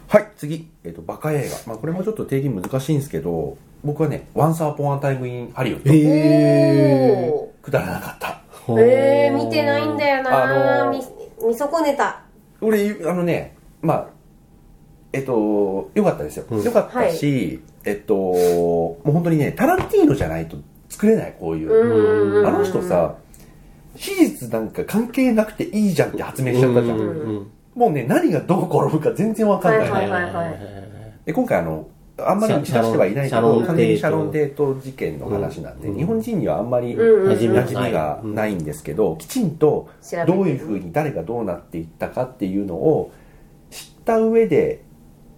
はい。次、えっとバカ映画、まあ、これもちょっと定義難しいんですけど僕はね「Once Upon a Time in Hollywood」へおくだらなかった。ーえー、見てないんだよな、あのー。み見損ねた。俺あのねまあえっとよかったですよ、うん。よかったし、えっともう本当にねタランティーノじゃないと作れないこういう、うんうんあの人さ史実なんか関係なくていいじゃんって発明しちゃったじゃん、うんうんもうね何がどう転ぶか全然わかんない、はいはいはいで今回あのあんまり知らしてはいないけど完全にシャロン・デート事件の話なんで、うん。日本人にはあんまりうんうん馴染みがない。んですけど、きちんとどういうふうに誰がどうなっていったかっていうのを知った上で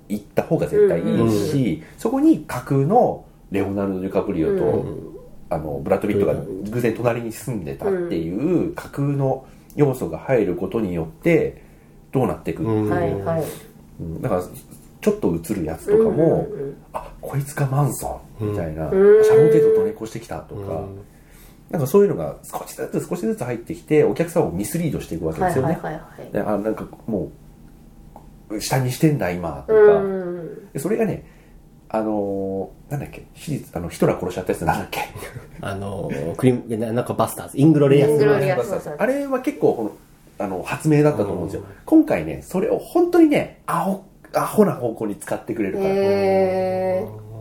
行った方が絶対いいし、そこに架空のレオナルド・デュカプリオと、うん。あのブラッド・ピットが偶然隣に住んでたっていう架空の要素が入ることによってどうなっていく、うん。はいはい。うん。だからちょっと映るやつとかも、うんうんうん。あこいつがマンソンみたいな、ん。シャロン・テイトと猫してきたとか、うん。なんかそういうのが少しずつ少しずつ入ってきてお客さんをミスリードしていくわけですよね、はいはいはいはい。であなんかもう下にしてんだ今とか、うん。でそれがねあのーなんだっけ史実あのヒトラー殺しちゃったやつなんだっけ。あの、クリム、なんかバスターズ、イングロレイアス。アス。あれは結構このあの発明だったと思うんですよ、今回ねそれを本当にねアホアホな方向に使ってくれるか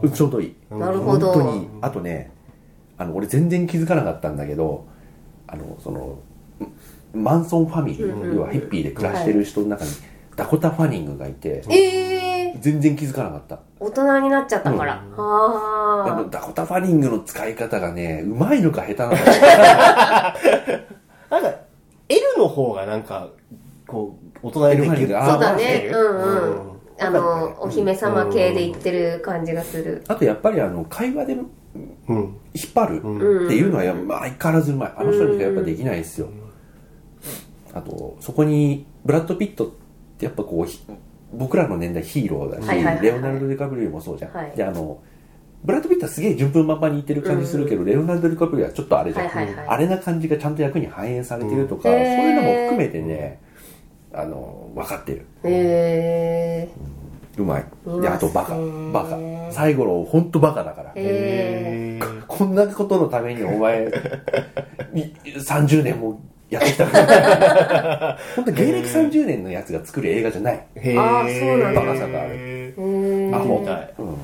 ら、ちょうどいい。ーなるほど。本当にあとねあの俺全然気づかなかったんだけどあのそのんマンソンファミリー、うんうん。うん要はヒッピーで暮らしてる人の中にダコタ・ファニングがいて、えー、全然気づかなかった。大人になっちゃったから、あはのダコタ・ファニングの使い方がねうまいのか下手なのか *laughs* なんか、L の方がなんか、こう、大人にできる。ああそうだね。うんうん、うん。あのお姫様系で言ってる感じがする。あとやっぱりあの会話で引っうん。張るっていうのは相変わらずうまい。あの人にしかやっぱできないですよ。あとそこにブラッド・ピットってやっぱこうひ僕らの年代ヒーローだし、はいはいはいはい。レオナルド・ディカプリオもそうじゃん、はい。であのブラッド・ピットはすげえ順風満帆に言ってる感じするけど、レオナルド・ディカプリオはちょっとあれじゃん、はいはいはい。あれな感じがちゃんと役に反映されてるとか、うん。そういうのも含めてねあの分かってる。へえうまい。見であとバカ。バカ。最後の本当バカだから。へえこんなことのためにお前 *laughs* い30年もやってきた。*laughs* 本当芸歴30年のやつが作る映画じゃない。へあーそうなんだ。バカさがある。へえアホ。見たい。うん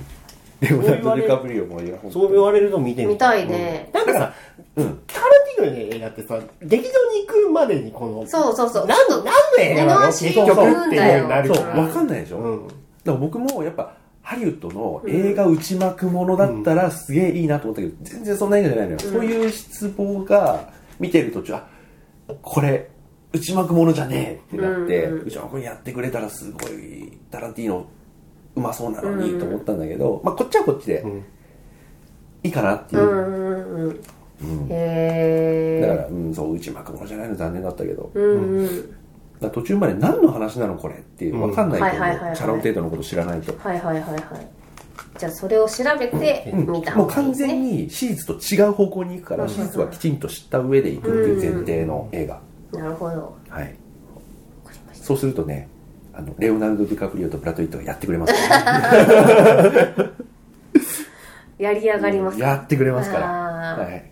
レオナルド・ディカプリオもそう言われると見てみ見たいね。なんかさ、うん。タラティーノの映画ってさ、劇場に行くまでにこの、そうそうそう。何の、何の映画なの？結局ってなるそうから。分かんないでしょ、うん。だから僕もやっぱハリウッドの映画内幕ものだったらすげえいいなと思ったけど、全然そんな映画じゃないのよ、そういう失望が見てる途中あこれ内幕ものじゃねえってなって、うんうん内幕にやってくれたらすごいタランティーノうまそうなのにと思ったんだけど、まあ、こっちはこっちでん。いいかなっていう。う、んうんうんへえだから、うん、そう内幕ものじゃないの残念だったけど、うんうん。ら途中まで何の話なのこれっていう分かんないと思う、はいはいはいはい。シャロン・テイトのこと知らないと。はいはいはいはいじゃあそれを調べて見たもう完全に史実と違う方向に行くから史実はきちんと知った上で行くっていう前提の映画。なるほど。はい。そうするとねあのレオナルド・ディカプリオとブラッド・リットがやってくれますから、*laughs* やり上がります。かやってくれますから。はい、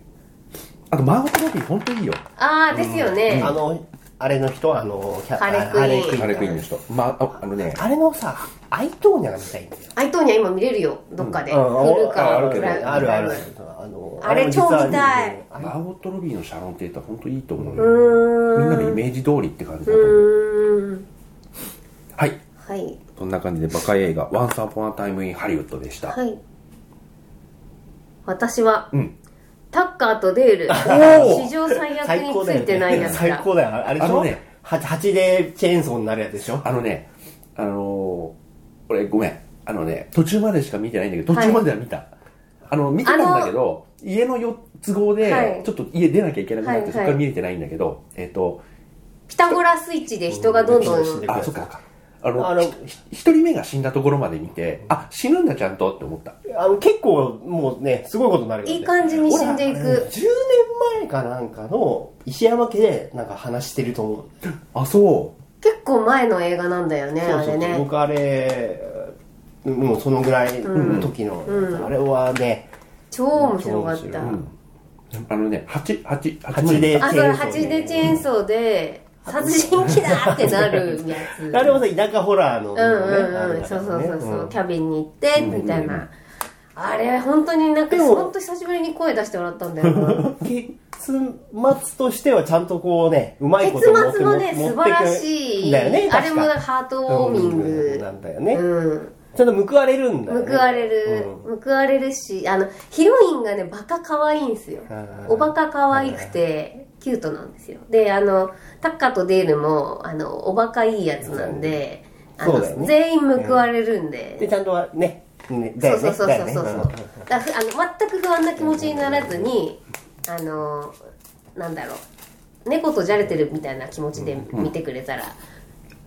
あとマーゴット・ロビー本当いいよ。ああですよね、あのあれの人あのキャハレクイーン。ハレクイーン。の人。まあああのね。あれのさアイトーニャが見たいんだよ。アイトーニャ今見れるよどっかで、うん。フルかあるあるある。プあのあれ超見たい。マーゴット・ロビーのシャロン・テート本当いいと思うみんなのイメージ通りって感じだうと思う。はいはい。そんな感じでバカ映画「Once Upon a Time in Hollywood」でした、はい。私は、うんタッカーとデール。ー。史上最悪についてないやつ最高だよあれでしょ？あのねは蜂でチェーンソーになるやつでしょ？あのねあのー、俺ごめん。あのね途中までしか見てないんだけど途中までは見た、あの見てたんだけど家のよ都合で、はい。ちょっと家出なきゃいけなくなって、はいはい。そこから見れてないんだけどえっ、とピタゴラスイッチで人がどんどん、うんあそっかあのあのひ一人目が死んだところまで見てあ死ぬんだちゃんとって思った。あの結構もうねすごいことになるよね。いい感じに死んでい10く年前かなんかの石山家でなんか話してると思う。*laughs* あそ結構前の映画なんだよねそうそうあれね。僕あれもうそのぐらいの時の、うん。あれはね超面白かった、超面白い。うん。あのね8八八蜂であそれ8でチェーンソーで殺人鬼だってなるやつ。あれもさ田舎ホラーの、ねうんうんうん。そうそうそうそう、ん。キャビンに行ってみたいな、あれ本当になんか本当久しぶりに声出してもらったんだよな。*laughs* 結末としてはちゃんとこうねうまい結こと持って末もね素晴らしい。だよねあれもハートウォーミング。なん。だよね、うん。ちゃんと報われるんだよね。報われる、報われるしあのヒロインがねバカ可愛いんですよ。うんおバカ可愛くてキュートなんですよ。であのタッカーとデールもあのおバカいいやつなんで、あの全員報われるんで、でちゃんとはねねだそうそうそうそうそう、だよね。だからあの全く不安な気持ちにならずにあのなんだろう。猫とじゃれてるみたいな気持ちで見てくれたら、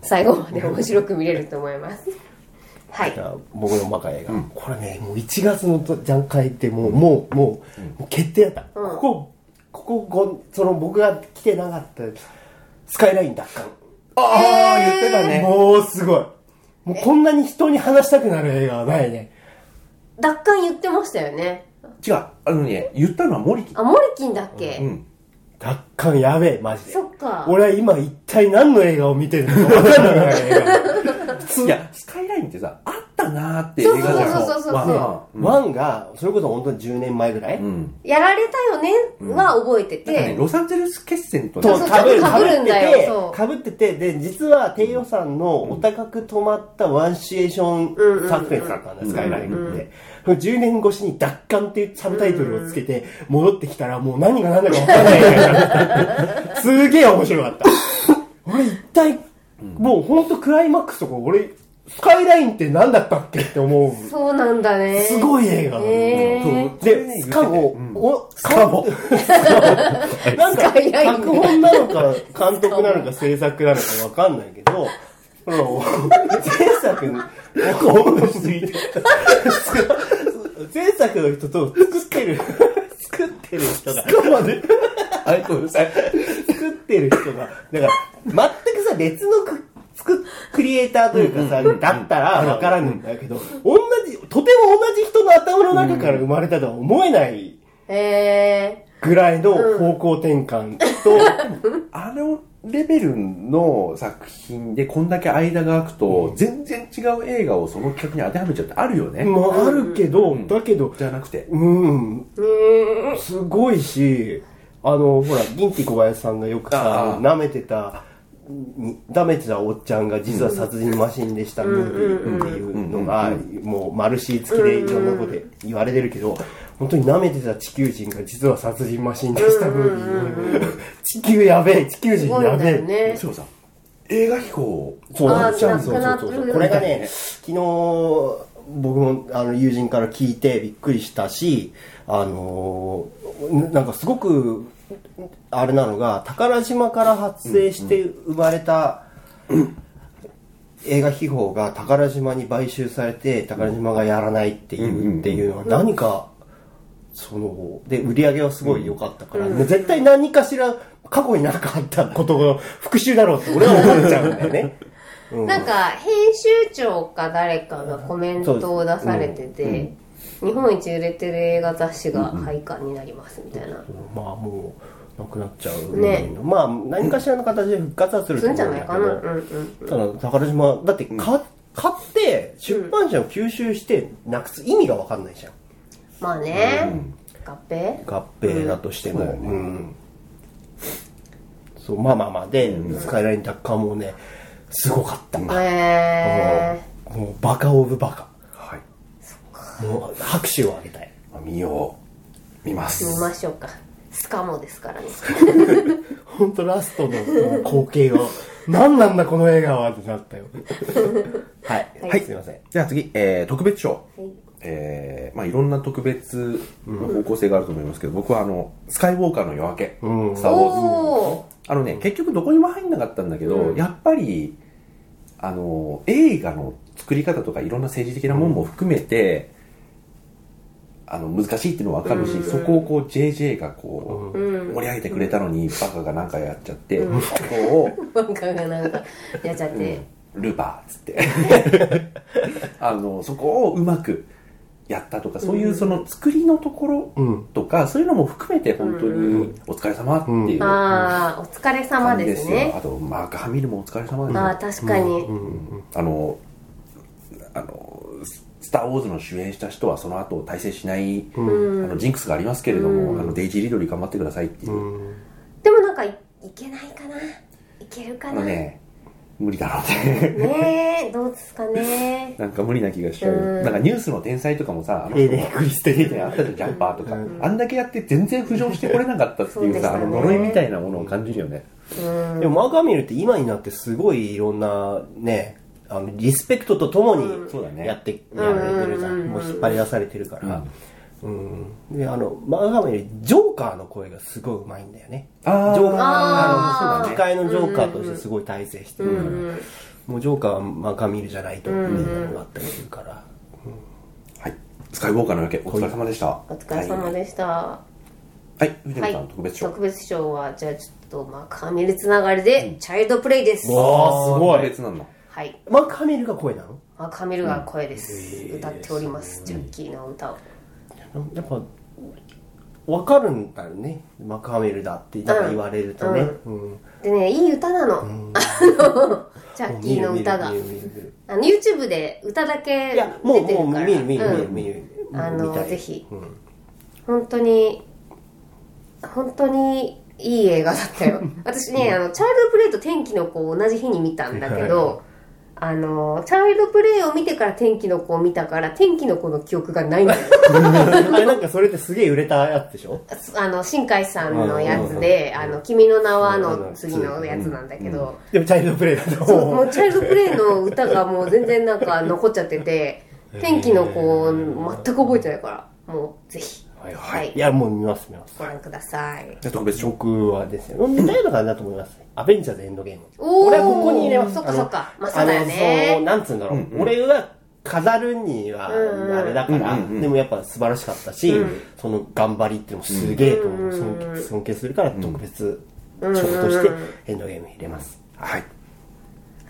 最後まで面白く見れると思います。はい。じゃあ僕のバカ映画、これねもう1月の段階ってもうもうもう,、もう決定だった、うん。ここここごその僕が来てなかったスカイライン奪還ああ言ってたね。もうすごい。もうこんなに人に話したくなる映画はないね。奪還言ってましたよね。違う。あのね言ったのは森木あモリキンだっけ、うん奪還やべえマジで。そっか。俺は今一体何の映画を見てるのか分かんなくなる映画。*laughs* いやスカイラインってさあったなーって映画じゃんそうそうそうそうそう。ワンはうん。ワンがそれこそ本当に10年前ぐらい、うん。やられたよねは覚えてて、なんかねロサンゼルス決戦とそうそうかぶるちょっと被るんだよ。そう。かぶっててで実は低予算のお高く止まったワンシチュエーション作戦だったんです、スカイラインって、10年越しに奪還っていうサブタイトルをつけて戻ってきたらもう何が何だか分かんない映画だったすげえ面白かった。*laughs* 俺一体もう本当クライマックスとか俺スカイラインって何だったっけって思う。そうなんだね。すごい映画。なのへーで、しかも、うん。お、スカモなんか、脚本なのか、監督なのか、制作なのかわかんないけど、その前作に、興奮しすぎて、前作の人と作ってる、作ってる人が、はいごめんなさい。作ってる人が、だから、全くさ、別のく作っクリエイターというかさ、だったらわからんんだけど、同じ、とても同じ人の頭の中から生まれたとは思えないへぐらいの方向転換と、*laughs* あのレベルの作品でこんだけ間が空くと、全然違う映画をその企画に当てはめちゃうってあるよね、もあるけど、だけど、じゃなくて。うん、すごいし、あの、ほら、銀ティ小林さんがよくさ舐めてた、に舐めてたおっちゃんが実は殺人マシンでしたムービーっていうのが、もうマルシー付きでいろんなことで言われてるけど、本当に舐めてた地球人が実は殺人マシンでしたムービー。地球やべえ、地球人やべえ。よね。そうさ。映画飛行そうなっちゃうそうそうってるこれがね、昨日、僕もあの友人から聞いてびっくりしたし、あのーなんかすごく、あれなのが、宝島から発生して生まれた、映画秘宝が宝島に買収されて、宝島がやらないっていう、っていうのは何か、そので売り上げはすごい良かったから、絶対何かしら過去になかあったことが復讐だろうって俺は思っちゃうんだよね。*laughs* うん、なん。か編集長か誰かがコメントを出されてて、日本一売れてる映画雑誌が廃刊になりますみたいな、まあもうなくなっちゃうね。まあ何かしらの形で復活はすると思うんだけど、うん、ただ宝島だって買って出版社を吸収してなくす意味が分かんないじゃん。まあね、合併？合併だとしても、うん。そうまあまあまあ。で、スカイライン奪還もねすごかった。へえー、もうバカオブバカ。はいもう拍手をあげたい。見よう。見ます。見ましょうか。スカモですからね。*laughs* 本当ラストの光景が何なんだこの映画はってなったよ。*laughs* はい、はい、すいません。じゃあ次、えー、特別賞、はい。えーまあ、いろんな特別の方向性があると思いますけど、うん、僕はあのスカイウォーカーの夜明け、うん、スター・ウォーズ。あのね結局どこにも入んなかったんだけど、うん、やっぱりあの映画の作り方とかいろんな政治的なものも含めて、あの難しいっていうのは分かるし、そこをこう JJ がこう、盛り上げてくれたのにバカがなんかやっちゃって、そこをバカがなんかやっちゃって、ルパーっつって。*laughs* あのそこをうまくやったとか、そういうその作りのところとか、そういうのも含めて本当にお疲れ様っていう。ああ、お疲れ様ですね。あと、マーク・ハミルもお疲れ様です。ああ、確かに。あの、あの、スター・ウォーズの主演した人はその後大成しない、あのジンクスがありますけれども、あのデイジー・リドリー頑張ってくださいっていう。でもなんかいけないかな？いけるかな？ね、無理だろうねねえどうですかね？*laughs* なんか無理な気がしちゃう、うなんかニュースの天才とかもさあの人クリステリあったじゃん。ジャンパーとか、あんだけやって全然浮上してこれなかったっていうさ、ね、あの呪いみたいなものを感じるよね、でもマーカーミルって今になってすごいいろんなねあのリスペクトとともにやって、やられてるじゃん、もう引っ張り出されてるから、うん、であのマーガマよりジョーカーの声がすごいうまいんだよね。あジョーカーあの機械のジョーカーとしてすごい大成してるから、もうジョーカーはマーガミルじゃないとみたいなのがあったりするから、うん、はい。スカイウォーカーの夜景お疲れ様でした。お疲れ様でした、はい。藤野さん、特別賞。特別賞はじゃあちょっとマーカーミルつながりで、チャイルドプレイです。わあすごい。別なんだはい。マーカーミルが声なの？マーカーミルが声です、歌っております。ジャッキーの歌を。やっぱ分かるんだよね。マカーメルだって言われるとね、うんうん、でねいい歌なの、うん、*laughs* あのジャッキーの歌が。あの YouTube で歌だけ出てるから。もうもう見る見る見る見る、あのぜひ、うん、本当に本当にいい映画だったよ。*laughs* 私ね、あのチャイルドプレイと天気の子を同じ日に見たんだけど、あの、チャイルドプレイを見てから天気の子を見たから、天気の子の記憶がないんだよ。*laughs* なんかそれってすげえ売れたやつでしょ？あの、新海さんのやつで、あの、君の名はの次のやつなんだけど。でもチャイルドプレイだと。そう、もうチャイルドプレイの歌がもう全然なんか残っちゃってて、天気の子全く覚えてないから、もうぜひ。はいはい。いや、もう見ます見ます。ご覧ください。特別僕はですね、見たいのかなと思います。アベンジャーズエンドゲーム。俺はここに入れます。そっかそっか。まあそうだよね。そう、なんつうんだろう。俺は飾るにはあれだから、でもやっぱ素晴らしかったし、その頑張りっていうのもすげえと思う。尊敬するから特別賞としてエンドゲーム入れます。はい。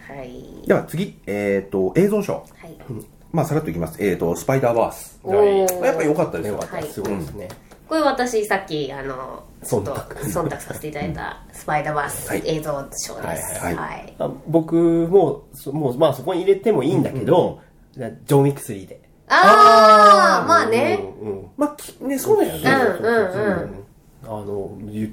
はい。では次、えっと、映像賞。はい。まあ、さらっといきます。えっ、ー、と、スパイダーバース。やっぱ良かったですよ。はい、すごいですね。これ私さっきあのちょっと忖度させていただいたスパイダーバース映像賞です。はい、はい、僕ももうまあそこに入れてもいいんだけど、ジョーミック3で。ああまあね。うん、まあねそうだよね。うんうんうん。あの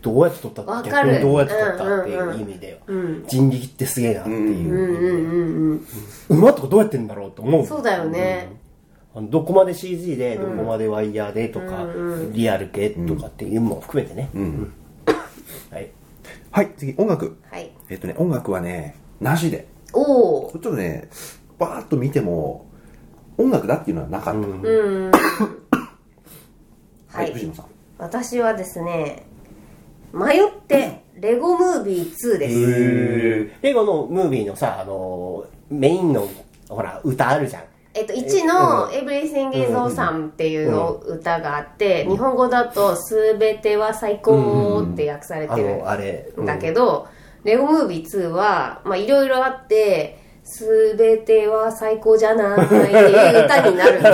どうやって撮ったって逆にどうやって撮ったっていう意味で、人力ってすげえなっていう。馬とかどうやってんだろうと思う。そうだよね、どこまで CG でどこまでワイヤーでとか、リアル系とかっていうのも含めてね、はい、はい、次音楽、はい、えっとね音楽はねなしで。おおちょっとねバーッと見ても音楽だっていうのはなかった、はい、藤野さん私はですね迷ってレゴムービー2です。レゴのムービーのさあのメインのほら歌あるじゃん。えっと、1の Everything is Awesome っていう歌があって、日本語だとすべては最高って訳されあてるの、あれ。ん。だけど、レゴムービー2は、まあいろいろあって、すべては最高じゃないっていう歌になるんで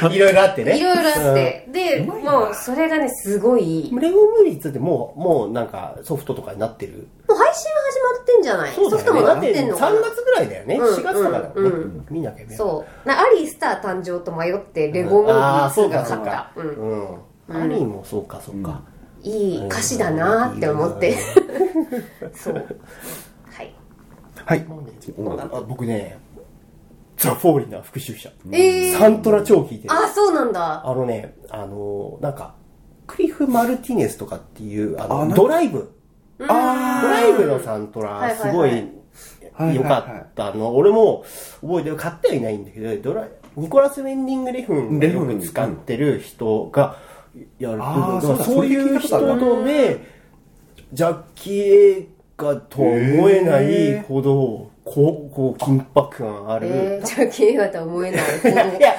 すよいろいろあってね。いろいろあって。で、もうそれがね、すごい、もレゴムービー2ってもう、もうなんかソフトとかになってるう配信は始まってんじゃない？ソフトもなってんのか3な月ぐらいだよね。うん4月とかだもんね。うんうん見なきゃいけない。そう。なアリースター誕生と迷って、レゴムービああ、そうー2がか、そう勝ったか。。うん。うん。アリーもそうか、そうか。いい歌詞だなって思って。そう。はい。僕ね、ザ・フォーリナー復習者。えーサントラ超聴いてる。あ、そうなんだ。あのね、あの、なんか、クリフ・マルティネスとかっていう、あの、ドライブ。あドライブのサントラ、すごいはい良かったの。俺も覚えてる、買ってはいないんだけど、ドライニコラス・ウェンディング・レフンがよく使ってる人がやる。そうだそういう人で、ジャッキー映画とは思えないほど、こう、こう、緊迫感ある。えー、じゃあ、映画とは思えない。*laughs* いや、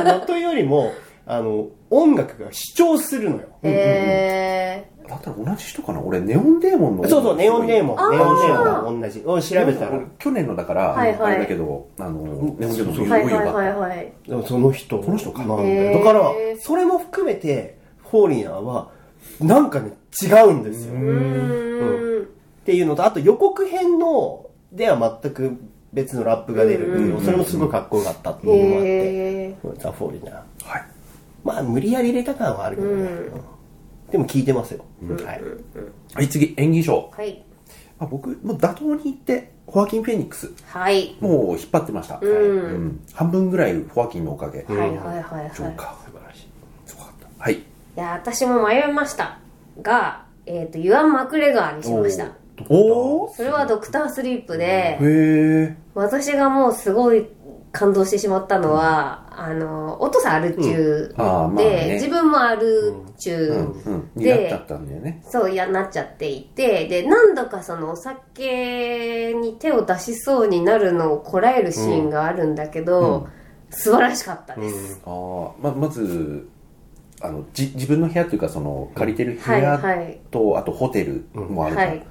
あの、というよりも、あの、音楽が主張するのよ。えだったら同じ人かな？俺、ネオンデーモンの。そうそう、ネオンデーモン。ネオンデーモン同じ。うん調べたら俺。去年のだから、はいはいあれだけど、あの、ネオンデーモンすー、ごいはいった。はいはい。でもその人。この人かなんだへーよ。だから、それも含めて、フォーリナーは、なんかね、違うんですよ。うーん。っていうのと、あと予告編の、では全く別のラップが出るそれもすごいかっこよかったっていうのもあって、へザ・フォーリナー。はい。まあ、無理やり入れた感はあるけどね。うんでも聞いてますよ。はい。はい、次、演技賞。ー。はい。まあ、僕、もう妥当に言って、ホワキン・フェニックス。はい。もう引っ張ってました。うんうん半分ぐらいホワキンのおかげ。はいはいはいはい。ジョーカー。素晴らしい。すごかった。はい。いや、私も迷いました。が、えっ、と、ユアン・マクレガーにしました。おー。それはドクタースリープで、へえ。私がもうすごい感動してしまったのは、あの、お父さんアル中で、あーまあね。自分もアル中、うん。にでなっちゃったんだよね。そういやなっちゃっていてで何度かそのお酒に手を出しそうになるのをこらえるシーンがあるんだけど、素晴らしかったです、ああ、ま、まず、あの、じ、自分の部屋というか、その、借りてる部はい屋はい。と、あとホテルもあるじゃん。はい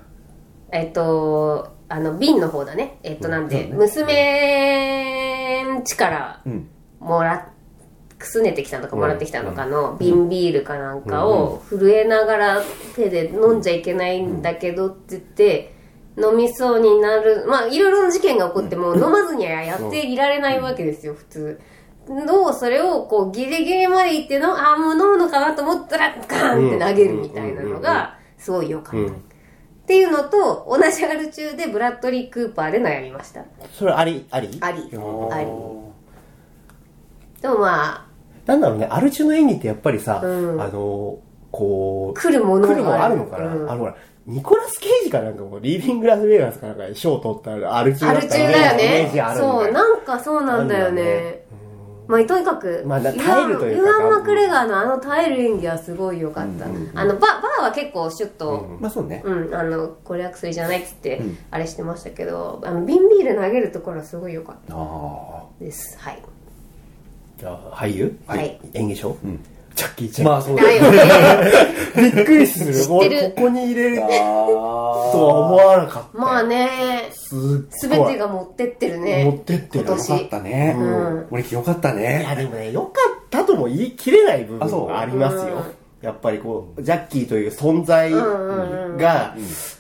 えっとあの瓶の方だね。えっとなんで、うん。娘ん家からうん。もらっくすねてきたのかもらってきたのかの瓶ビールかなんかを震えながら手で飲んじゃいけないんだけどって言って飲みそうになるまあいろいろな事件が起こっても飲まずにはやっていられないわけですよ普通。のそれをこうギリギリまで行ってのあーもう飲むのかなと思ったらガーンって投げるみたいなのがすごい良かった。っていうのと同じアル中でブラッドリー・クーパーで悩みました。それあり？あり？あり。ーあり。でもまあなんだろうね、アル中の演技ってやっぱりさ、うん。あの、こう、来るものが来るものあるのかな、うん。あのほら、ニコラス・ケイジかなんかも、リービング・ラス・ベガスかなんかで賞を取ったアル中だったアル中だよイメーねジあるんだよそうなんかそうなんだよねまあとにかく、まあ耐えるというかユアン・マクレガーのあの耐える演技はすごい良かった、うんうんうん。あのババーは結構シュッと、まあそうね。うん、あのこれは薬じゃないっつって、うん。あれしてましたけどあの瓶ビール投げるところはすごい良かっああ。たです。はい。じゃあ俳優？はい。演技賞？んジャッキー・チェン。まあそうだだよね *laughs* びっくりする。知ってる俺ここに入れるとあは思わなかった。まあねすっごい。全てが持ってってるね持ってってる今年よかったね。うん俺よかったいやね。でもね、よかったとも言い切れない部分がありますようん。やっぱりこう、ジャッキーという存在が、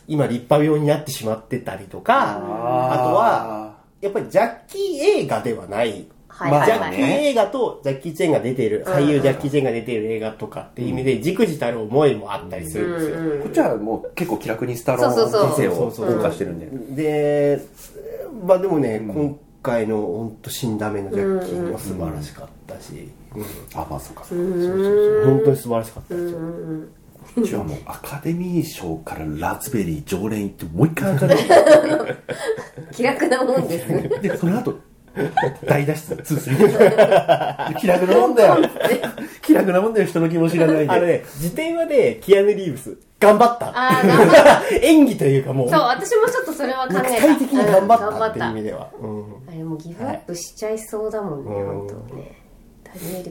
今立派病になってしまってたりとか、あとは、やっぱりジャッキー映画ではない。はいまあジャッキー映画とジャッキー・チェンが出てる、俳優ジャッキー・チェンが出てる映画とかっていう意味で、じくじたる思いもあったりするんですよ。うんこっちはもう結構気楽にスタローンそうそうそう。人生をそうそうそう。謳歌してるんで。で、まあでもね、今回の本当死んだ目のジャッキーも素晴らしかったし、うん。あ、まあそうか。そうか。そうそうそう。本当に素晴らしかったですよ。うちはもうアカデミー賞からラズベリー常連行ってもう一回アカデミー。*laughs* 気楽なもんですね。で、その後、*laughs* 大脱出、2、3。気楽なもんだよ。*laughs* 気楽なもんだよ、人の気も知らないで。あのね、辞典はね、キアヌ・リーブス。頑張った。頑張った *laughs* 演技というかもう、そう私もちょっとそれは考えた肉体的に頑張うんったっていう意味では。うんあれもうギブアップしちゃいそうだもんね、はい本当ね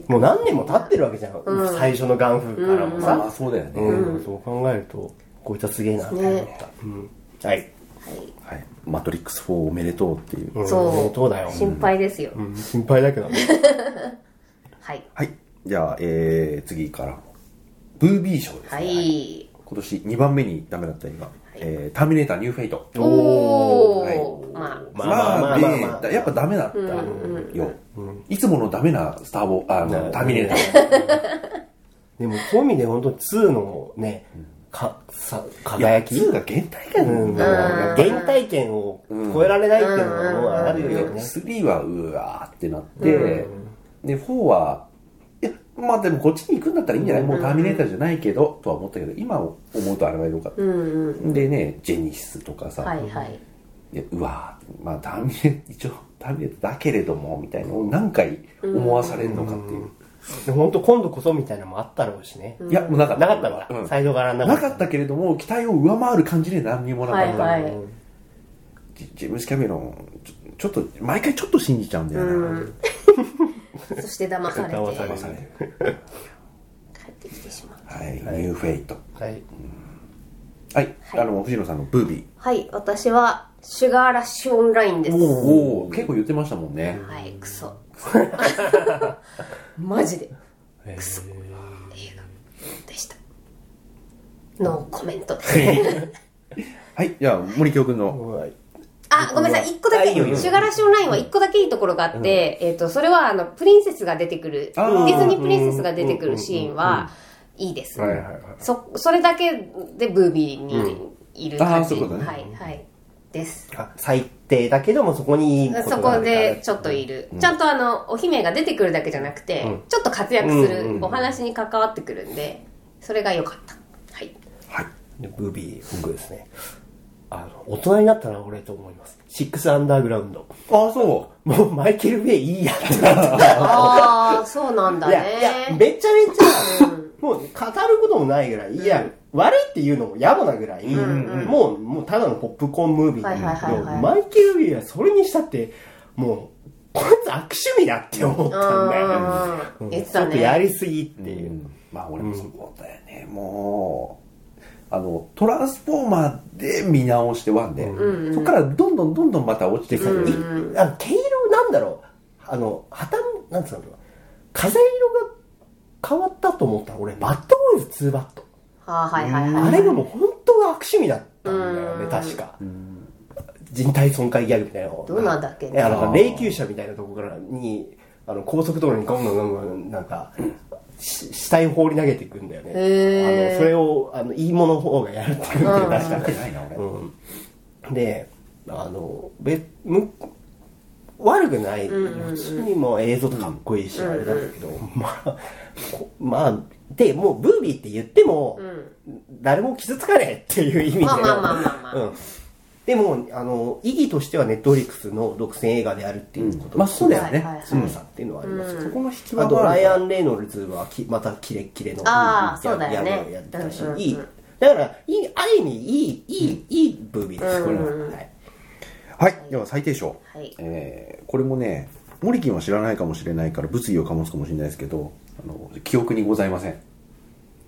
もう何年も経ってるわけじゃん。うん最初のガンフーからもまあまあさ。そうだよね、うんそう考えると、こいつはすげえなって思った。うんはい。はいはい、マトリックス4おめでとうっていう、うん。そう。そうだよ。心配ですよ、うん。心配だけどね。*laughs* はい。はい。じゃあ、えー、次から。ブービー賞ですね、はい。今年2番目にダメだった映画、えーターミネーター。ニュー。フェイトおお、はいまあまあまあまあ。やっぱダメだったよ、いつものダメなスターボあの、うん。ターミネーターでも、そういう意味で本当に2のね、か、さ、輝き？2が原体験だもん。ね原体験を超えられないっていうのがもうあるよね。3はうわーってなって、で4はいやまあでもこっちに行くんだったらいいんじゃない、もうターミネーターじゃないけどとは思ったけど今思うとあれはよかった、でねジェニスとかさ、はいはい。でうわーまあターミネーター一応ターミネーターだけれどもみたいなのを何回思わされるのかっていう、で本当今度こそみたいなのもあったろうしね。いやもうなかった。なかったんだうん。最初からなかった。なかったけれども期待を上回る感じで何にもなかった、はいはい。ジジェームス・キャメロンちょちょっと毎回ちょっと信じちゃうんだよな、*laughs* そして騙されて。騙され帰ってきてしまうはい、ニューフェイト。はい。はい、あの藤野さんのブービはい。私はシュガーラッシュオンラインです。ー。おお結構言ってましたもんね。はい。クソ *laughs* マジで。クソ映画でした。ノーコメント。で *laughs* すはいじゃあ森京君の。はい。あ、ごめんなさい。一個だけ、シュガーラッシュオンラインは一個だけいいところがあって、えっ、と、それは、あの、プリンセスが出てくる、デあー。ィズニープリンセスが出てくるシーンは、いいです。はいはいはい。そ、それだけでブービーにいる感じ。あーそういうことね。はい、はい。です。あ最低だけどもそこにいいことそこがあるから。でちょっといる、ちゃんとあのお姫が出てくるだけじゃなくて、ちょっと活躍すうんうんうん。るお話に関わってくるんでそれが良かった。はい。はい。でブービー僕ですね。あの大人になったな俺と思います。シックスアンダーグラウンド。ああそもうマイケル・ベイいいやってなってああそうなんだいやいやねめちゃめちゃ、もう語ることもないぐらいいや、悪いっていうのも野暮なぐらい、もうもうただのポップコーンムービーなんだけど、マイケル・ベイはそれにしたってもうこいつ悪趣味だって思ったんだよちょっとやりすぎってう、いう、うん、まあ俺もそうだよね、もうあのトランスフォーマーで見直してワンで、そこからどんどんどんどんまた落ちてくる、いあの毛色なんだろう。あの旗なんつうの風色が変わったと思った。ら俺バッドボーイズ2バット。はあはいはいはい。あれがもう本当は悪趣味だったんだよね、確か。人体損壊ギャグみたいなの。どうなんだっけね。いや、なんか霊柩車みたいなとこからに、あの、高速道路にゴンゴンゴンゴン、なんか、し死体放り投げていくんだよね。あの、それを、あの、いいものの方がやるっていうので出したやってないな俺、うん。で、あの、べ、む、悪くない。普通にもう映像とかかっこいいし、あれなん。だけど、まあ、こまあ、で、もうブービーって言っても、誰も傷つかねえっていう意味で。のまあまあまあまあまあ。うん。でも、あの、意義としてはネットフリックスの独占映画であるっていうこと、まあそうだよね、強さっていうのはありますよ、そこの引きあと、はライアン・レイノルズはきまたキレッキレのあーやそうだよね。ややったし、うんうんうんいい。だから、いい、ある意味、いい、いい、いいブービーです、これは。はい。はい。では最低賞、はい。えーこれもねモリキンは知らないかもしれないから物議を醸すかもしれないですけどあの記憶にございません、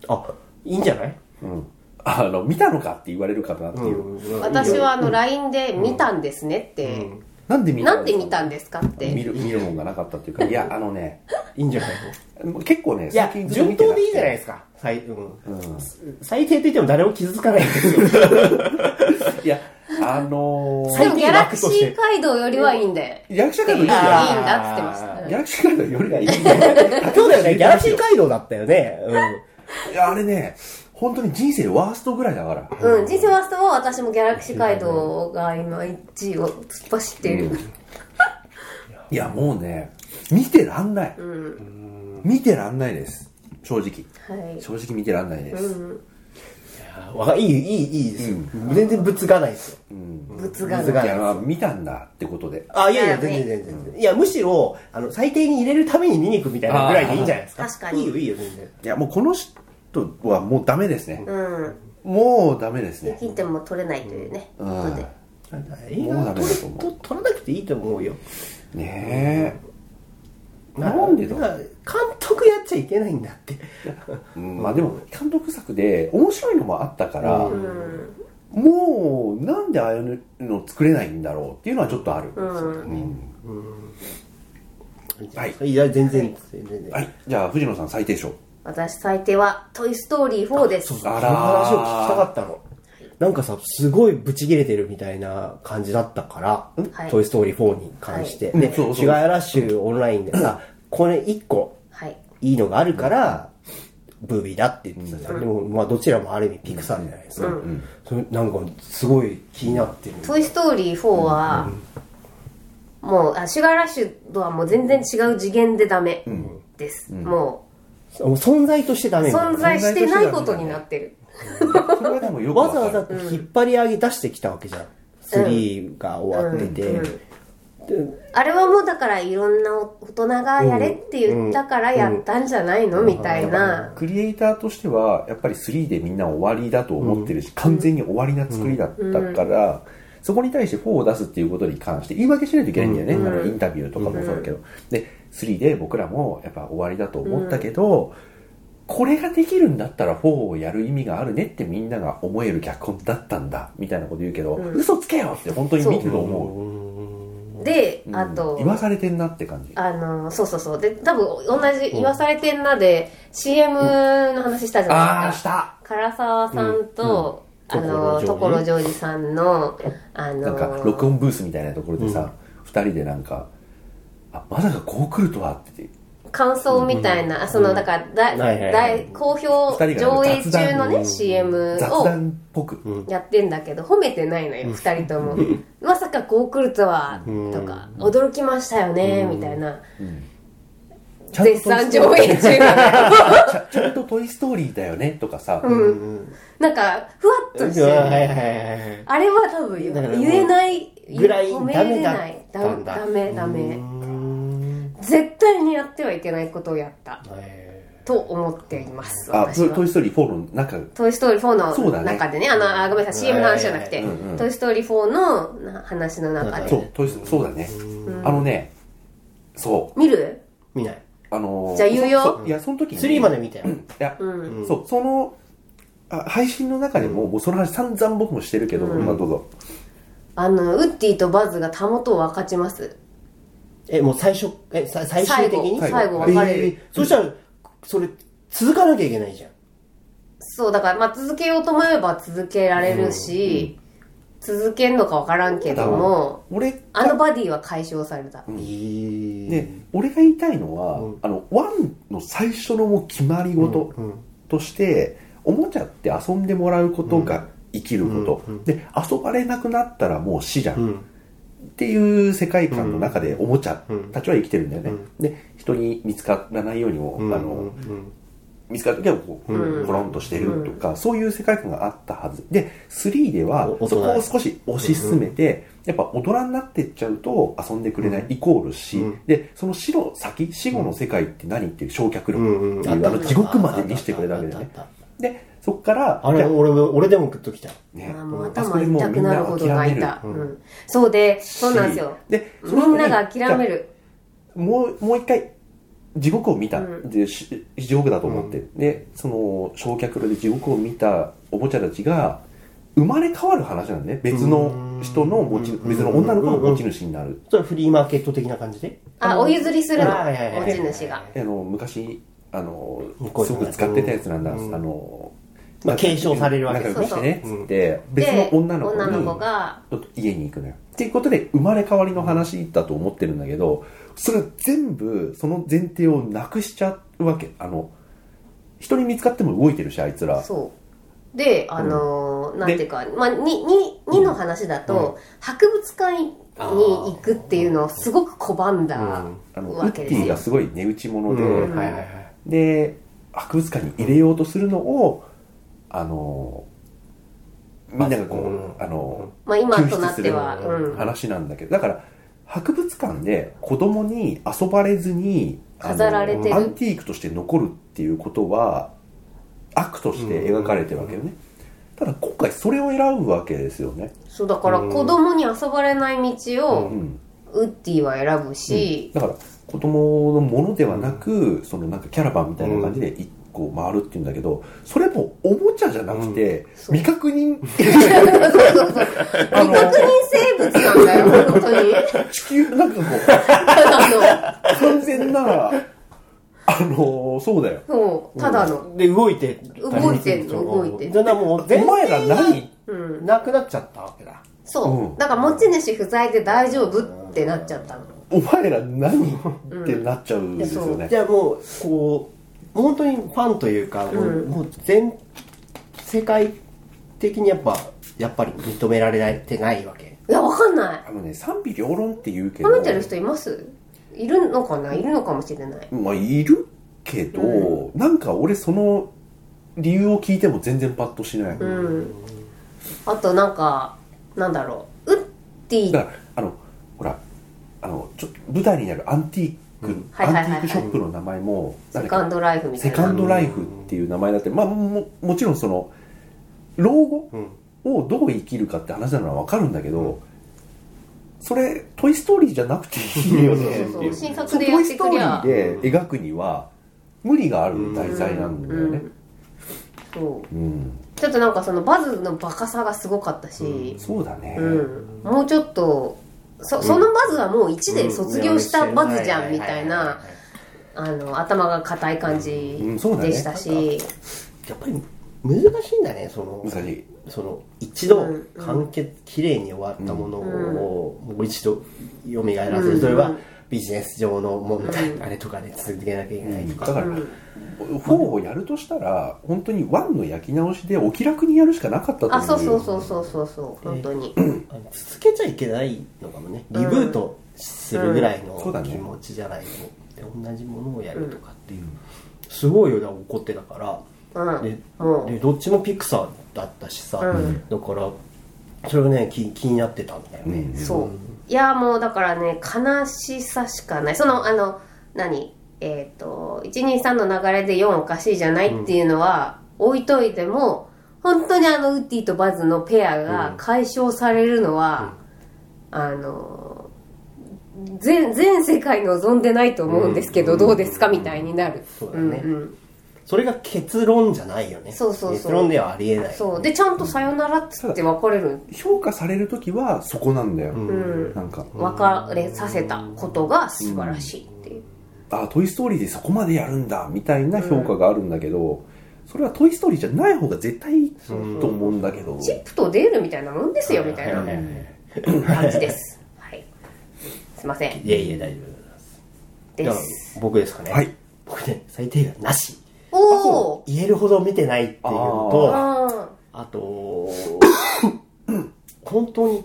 あ、いいんじゃない？うん、あの見たのかって言われるかなっていう、私はあの LINE で見たんですねって、なんで見たなんで見たんですかって。見る見るもんがなかったっていうかいやあのね *laughs* いいんじゃない結構ねいや、最近ずっと見てなくて。順当でいいじゃないですか。最、うん。最低と言っても誰も傷つかないんですよ。*laughs* いや *laughs* あのーでもギャラクシー街道よりはいいんで。役者がいいいいんじゃんだっつってました。ギャラクシーカードよりがいいそう *laughs* だよね、ギャラクシー街道だったよね。うん。いやあれね本当に人生ワーストぐらいだから、うん、人生ワーストは私もギャラクシー街道が今1位を突っ走っている。いやもうね見てらんない、見てらんないです。正直。はい。正直見てらんないです、わかいい、いい、いいですよ。全然ぶつがないですよ。物が物がい。やまあ見たんだってことで。あ、いやいや、いや全然全然全然。いや、むしろ、あの、最低に入れるために見に行くみたいなぐらいでいいんじゃないですか。確かに。いいよ、いいよ、全然。いやもうこの人はもうダメですね、うん。もうダメですでねきても取れないというね、うん。ことで。映画もうダメだと思う。と撮らなくていいと思うよ。ねえなんでだ？監督やっちゃいけないんだって。うん。まあでも監督作で面白いのもあったから、うん。もうなんでああいうの作れないんだろうっていうのはちょっとある、はい。いや全然。全然はい。じゃあ藤野さん最低賞。私最低は「トイ・ストーリー4」です。そうそう。あら話を聞きたかったのなんかさすごいブチ切れてるみたいな感じだったからはい「トイ・ストーリー4」に関して、はい。でシュガーラッシュオンラインでさ *laughs* これ1個はい。いいのがあるからブービーだって言ってたじゃん、でもまあどちらもある意味ピクサーじゃないですか、それなんかすごい気になってる「トイ・ストーリー4は」もうあシュガーラッシュとはもう全然違う次元でダメです、ももう存在としてダうメみたいな。存在してないことになってるそれはでもよくわざわざ引っ張り上げ出してきたわけじゃん、3が終わってて、であれはもうだからいろんな大人がやれって言ったからやったんじゃないの？みたいな。クリエイターとしてはやっぱり3でみんな終わりだと思ってるし、完全に終わりな作りだったから、そこに対して4を出すっていうことに関して言い訳しないといけないんだよね、あのインタビューとかもそうだけど、で3で僕らもやっぱ終わりだと思ったけど、これができるんだったら4をやる意味があるねってみんなが思える脚本だったんだみたいなこと言うけど、嘘つけよって本当に見てると思う。でうん。あと言わされてんなって感じ。あのそうそうそう。で多分同じ言わされてんなで CM の話したじゃあないですか。あした。唐沢さんと、あの所所ジョージさんのあのなんか録音ブースみたいなところでさ、二人でなんかあまさかこう来るとはって感想みたいな、あそのだからだ、大好評上映中のね CM をやってんだけど褒めてないのよ二人とも。*laughs* まさかこう来るとはとか驚きましたよねみたいな。絶賛上映中なのよちゃんと「トイ・ストーリー」だよねとかさ、なんかふわっとしてる。はいはいはいはいあれは多分言えないぐらい褒めダメだれない。ダメダメ。うん絶対にやってはいけないことをやった。へと思っていますあトイ・ストーリー4の中。トイ・ストーリー4そうだね。の中でね、あの、あごめんなさい、CM の話じゃなくて、うんうん。トイ・ストーリー4のな話の中で。そうトイそうだね。あのねそう。見る？見ない。あのーじゃあ言うよ。いやその時に3まで見たよ。いや、そうそのあ配信の中でも,、もうその話散々僕もしてるけど、まあどうぞ。あの、ウッディとバズがたもとを分かちます。えもう最初えさ最終的に？最後。最後。別れる。えーそしたらそれ続かなきゃいけないじゃん。そう、だから、まあ、続けようと思えば続けられるし、続けんのか分からんけども、俺あのバディは解消された。で俺が言いたいのは、あのワンの最初のもう決まり事として、おもちゃって遊んでもらうことが生きること、で遊ばれなくなったらもう死じゃん、うんっていう世界観の中でおもちゃたちは生きてるんだよね、で人に見つからないようにも、あの見つかる時はこう、コロンとしてるとか、そういう世界観があったはず。で3ではおそこを少し推し進めて、やっぱ大人になってっちゃうと遊んでくれない、イコール死、でその死の先死後の世界って何っていう焼却力あの地獄まで見せてくれたわけだよね。でそこからあれ俺俺でもグッときたね。あもうあそこ頭でもうみんな痛くなるほど泣いた。うん。そうで、そうなんですよ。でそみんなが諦める。もうもう一回地獄を見た、でし地獄だと思って、でその焼却炉で地獄を見たおもちゃたちが生まれ変わる話なんだね。別の人の持ち別の女の子の持ち主になる、それはフリーマーケット的な感じで？あ、お譲りするの。はいはいはい持ち主が。あの昔あのすごく使ってたやつなんだ、あのまあ継承されるわけですね仲良くしてねっつって、別の女の子に女の子が、ちょっと家に行くのよ。っていうことで生まれ変わりの話だと思ってるんだけど、それ全部その前提をなくしちゃうわけ。あの、人に見つかっても動いてるし、あいつら。そう。で、あのーなんていうか、まあ、に、に、にの話だと、博物館に行くっていうのをすごく拒んだあの、ウわけですよッディが。すごい値打ち物で、うんはいはいはいで、博物館に入れようとするのを、あの、みんながこう、うん。あの、まあ今救となっては、うん。話なんだけど、だから、博物館で子供に遊ばれずに、あの飾られてる。アンティークとして残るっていうことは、悪として描かれてるわけよね。ただ今回それを選ぶわけですよね。そうだから子供に遊ばれない道をうん。ウッディは選ぶし、だから子供のものではなく、そのなんかキャラバンみたいな感じで一個回るっていうんだけどそれもおもちゃじゃなくて、そう。未確認。*laughs* 未確認生物なんだよ本当に。地球なんかこう完全なあのそうだよ。のそうただの。で動いて動いてんの動いてんの。だからもう全お前ら何？うん。なくなっちゃったわけだ。そう、うん。だから持ち主不在で大丈夫ってなっちゃったの。お前ら何ってなっちゃうんですよね、じゃあもうこう本当にファンというか、もううん。もう全世界的にやっぱやっぱり認められてないわけ。いやわかんない。あのね賛否両論って言うけど褒めてる人います？いるのかな？いるのかもしれない。まあいるけど、なんか俺その理由を聞いても全然パッとしない、うん。あとなんかなんだろう？ウッディだからあのほらあのちょっと舞台になるアンティーク、はいはいはいはい。アンティークショップの名前もセカンドライフみたいな。セカンドライフっていう名前だって、まあももちろんその老後うん。をどう生きるかって話なのは分かるんだけど、それ「トイ・ストーリー」じゃなくていいよねっていう。そうそう新作でトイ・ストーリーで描くには無理がある題材なんだよね。そう。うん、ちょっとなんかそのバズのバカさがすごかったし、そうだね、うん。もうちょっとそそのバズはもう1で卒業したバズじゃんみたいなあの頭が硬い感じでしたし、やっぱり難しいんだねその難しい。その一度うん。完結綺麗に終わったものをもう一度蘇らせうん。るそれはビジネス上の問題うん。あれとかで続けなきゃいけないとか。だから、うん。4をやるとしたら本当に1の焼き直しでお気楽にやるしかなかったと思う。あそうそうそうそうそうそう本当に、あの続けちゃいけないのかもね。リブートするぐらいの気持ちじゃないとで同じものをやるとかっていうすごいよな怒ってたから。うん。ででどっちもピクサーだったしさ、うん。だからそれがね気気になってたんだよね、うん。そういやもうだからね悲しさしかない。そのあの何？えっ、と123の流れで4おかしいじゃないっていうのは置いといても本当にあのウッディとバズのペアが解消されるのは、あの全全世界望んでないと思うんですけど、どうですか？みたいになる。そうだね。んうんそれが結論じゃないよね。そうそうそう。結論ではありえない。そう。でちゃんと「さよなら」っつって別れる。評価される時はそこなんだよ、うん。なんか。別れさせたことが素晴らしいっていう、あトイ・ストーリーでそこまでやるんだみたいな評価があるんだけど、それはトイ・ストーリーじゃない方が絶対いいと思うんだけど、チップとデールみたいなもんですよみたいな感じです。はい。すいません。いやいや大丈夫です。でじゃあす僕ですかね、はい。僕ね最低限なし言えるほど見てないっていうのとああと本当に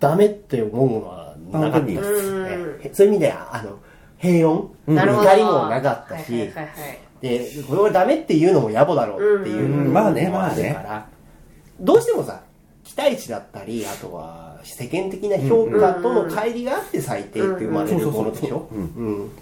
ダメって思うものはなかったですね。そういう意味ではあの平穏？怒りもなかったし、はいはいはいはいでこれはダメっていうのも野暮だろうっていううん。のまあねもあるからどうしてもさ期待値だったりあとは世間的な評価との乖離があって最低って生まれるものでしょ？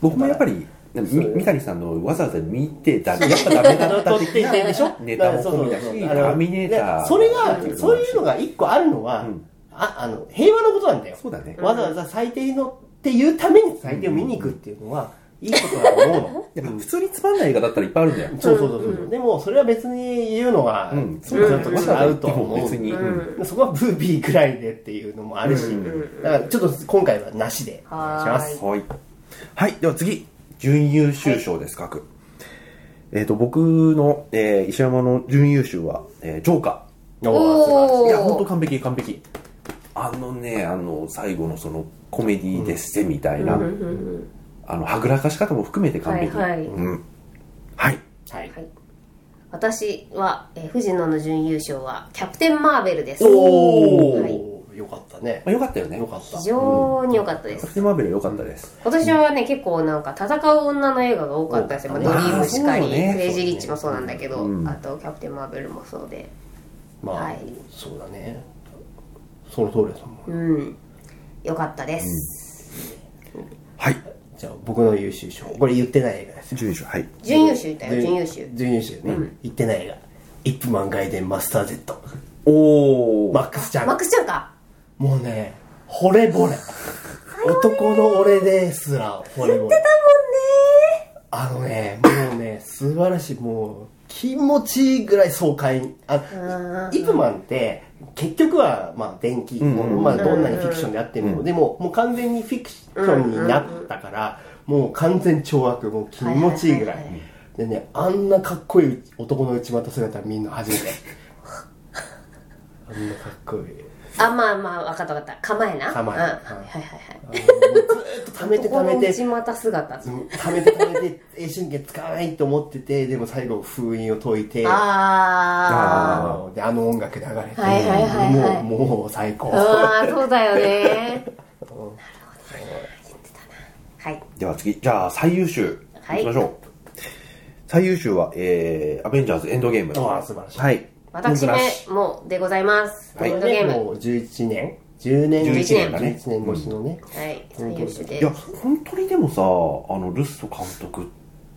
僕もやっぱりみ三谷さんのわざわざ見てだやっぱダメだった的なでしょ？*laughs* ネタも込みだしターミネーター。でそれがそういうのが一個あるのは、うん。ああの平和のことなんだよ。そうだね。わざわざ最低のっていうために最低を見に行くっていうのは、いいことだと思うの。*laughs* やっぱ普通につまんない映画だったらいっぱいあるんだよ、そうそうそうそう、でもそれは別に言うのは、うん。ちょっと違うとは思う、別に、うん。そこはブービーぐらいでっていうのもあるし、うん。だからちょっと今回はなしでお願いしまはす。はい。はい。では次、準優秀賞です、各。えっ、と、僕の、えー石山の準優秀は、えージョーカおーおーー。いや、本当完璧、完璧。あのね、あの、最後のその、コメディですぜ、みたいな、うんあの、はぐらかし方も含めて完璧。はいはいうん。はい。はいはい私は、えー藤野の準優勝はキャプテン・マーベルですおお、はいよかったね。まあ、よかったよね。よかった。非常に良かったです。キャプテン・マーベル良かったです。今年はね結構なん。か戦う女の映画が多かったですよ、まあ、ドリームしかり、あーそうねクレイジー・リッチもそうなん。だけど、うん。あとキャプテン・マーベルもそうでまあ、はいそうだねその通りですもん。うん。良かったです、はい。じゃあ僕の優秀賞これ言ってない映画ですよ準優秀、はい。準優秀いたよ準優秀準優秀ね、言ってない映画イップマン外伝マスター Z おおマックスちゃん。マックスちゃん。かもうね惚れ惚れ。*laughs* 男の俺ですら惚れ惚れ。言ってあのねもうね素晴らしいもう気持ちいいぐらい爽快。にあうん。イプマンって結局はまあ電気もの、うん。まあ、どんなにフィクションであっても、うん。でももう完全にフィクションになったから、もう完全懲悪もう気持ちいいぐらい,、はいはいはいでねあんなかっこいい男の内股姿見んの初めて。*laughs* あんなかっこいいあまあまあ分かった分かった。構えな。構え。うん。はいうんはい。はいずーっと溜めて溜めて。内股姿。溜めて溜めて永春権使わないと思っててでも最後封印を解いてああのであの音楽流れて、はいはいはいはい。もうもう最高。ーあーそうだよね。はい。では次。じゃあ最優秀。はい。いきましょう、最優秀は、えー、アベンジャーズエンドゲームああ素晴らしい。はい私めもでございます。はい。エンドゲーム。もう11年。10年11年だね。11年越しのね、はい。最優秀でいや本当にでもさあのルッソ監督っ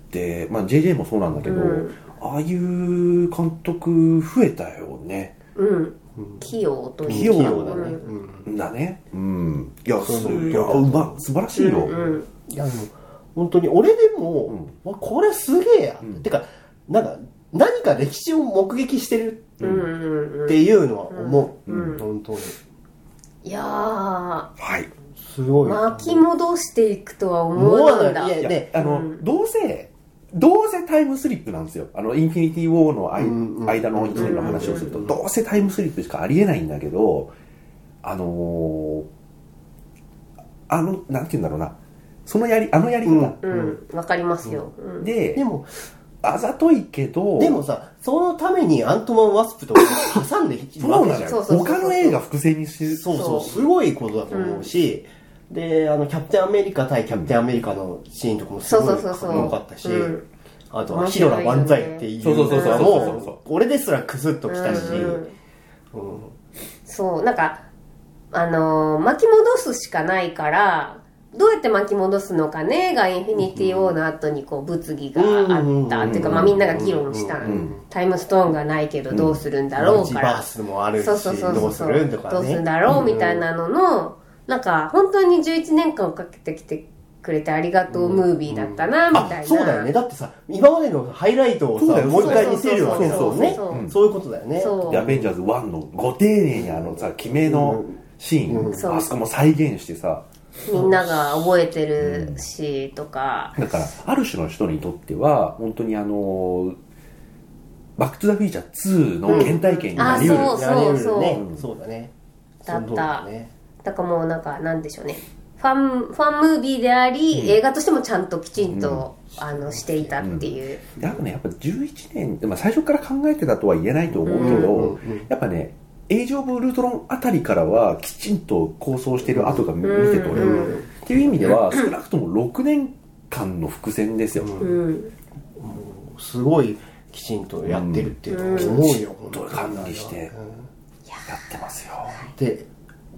て、まあ、JJ もそうなんだけど、うん。ああいう監督増えたよね。うん。器用と器いう用だね。うん。だね。うん。いやすそういやうま素晴らしいよ、うんいやでも本当に俺でも、わこれすげえや、ん。てかなんか何か歴史を目撃してるっていうのは思う、うん。本当に。いやー。はい。すごい。巻き戻していくとは思思わわないんだ。い。やであの、どうせどうせタイムスリップなんですよ。あのインフィニティ・ウォーの間の一年の話をすると、うんどうせタイムスリップしかありえないんだけどあのーあのなんて言うんだろうな。そのやりあのやり方、うん。うん。わかりますよ。うん。ででもあざといけどでもさそのためにアントマン・ワスプとか挟んでいそうなのよ。わけじゃんそう。そうそうそう他の映画伏線にしてそうそうそうすごいことだと思うし、であのキャプテンアメリカ対キャプテンアメリカのシーンとかもすそうごいかっそうそうそう。かったし、うん。あとはヒドラ万歳っていうそうそうそうそうのそうそうそうも俺ですらクスッときたし、うんうん。うん。そうなんかあのー巻き戻すしかないからどうやって巻き戻すのかねがインフィニティ・ウォーの後にこう物議があったっていうか、まあ、みんなが議論したうん。タイムストーンがないけどどうするんだろうから。マルチバースもあるしそうそうそうどうするとかね。どうするんだろうみたいなののなんか本当に11年間かけてきてくれてありがとうムービーだったなみたいな、あそうだよね。だってさ今までのハイライトをそうだよさもう一回見せるわけだもんね。そういうことだよね。でアベンジャーズ1のご丁寧にあのさ決めのシーン、うん。そう。あそこも再現してさみんなが覚えてるしとか、だからある種の人にとっては本当にあのバック・トゥ・ザ・フィーチャー2の原体験になりうる、うやれるそう。ねそうそうだね。だった。そうだね。だからもうなんかなんでしょうね。ファンファンムービーであり、映画としてもちゃんときちんと、あのしていたっていう、であとねやっぱ11年、まあ、最初から考えてたとは言えないと思うけど、うんうんうん。やっぱねエイジ・オブ・ウルトロンあたりからはきちんと構想してる跡が見見て取れる、うん。っていう意味では *clears throat* 少なくとも6年間の伏線ですよ、うん。すごいきちんとやってるっていうのは思うよ、うん本当に管理してうんやってますよ。で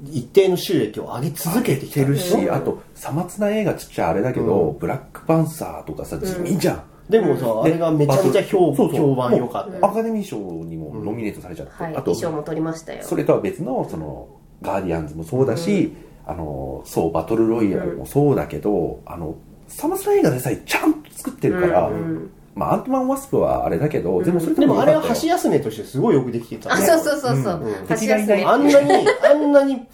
一定の収益を上げ続けてきててるし、うんあとさまつな映画ちっちゃいあれだけど、ブラックパンサーとかさ地味じゃん、でもさ、あれがめちゃめちゃ評そうそう。評判良かったアカデミー賞にもノミネートされちゃって、はいあと衣装も取りましたよ。それとは別のそのガーディアンズもそうだし、あのそうバトルロイヤルもそうだけど、あのサマスラ映画でさえちゃんと作ってるから、うんまあ、アントマン・ワスプはあれだけど、でもそれでもあれは箸休めとしてすごいよくできてたあねそうそうそうそう、うん箸休めあんなにあんなに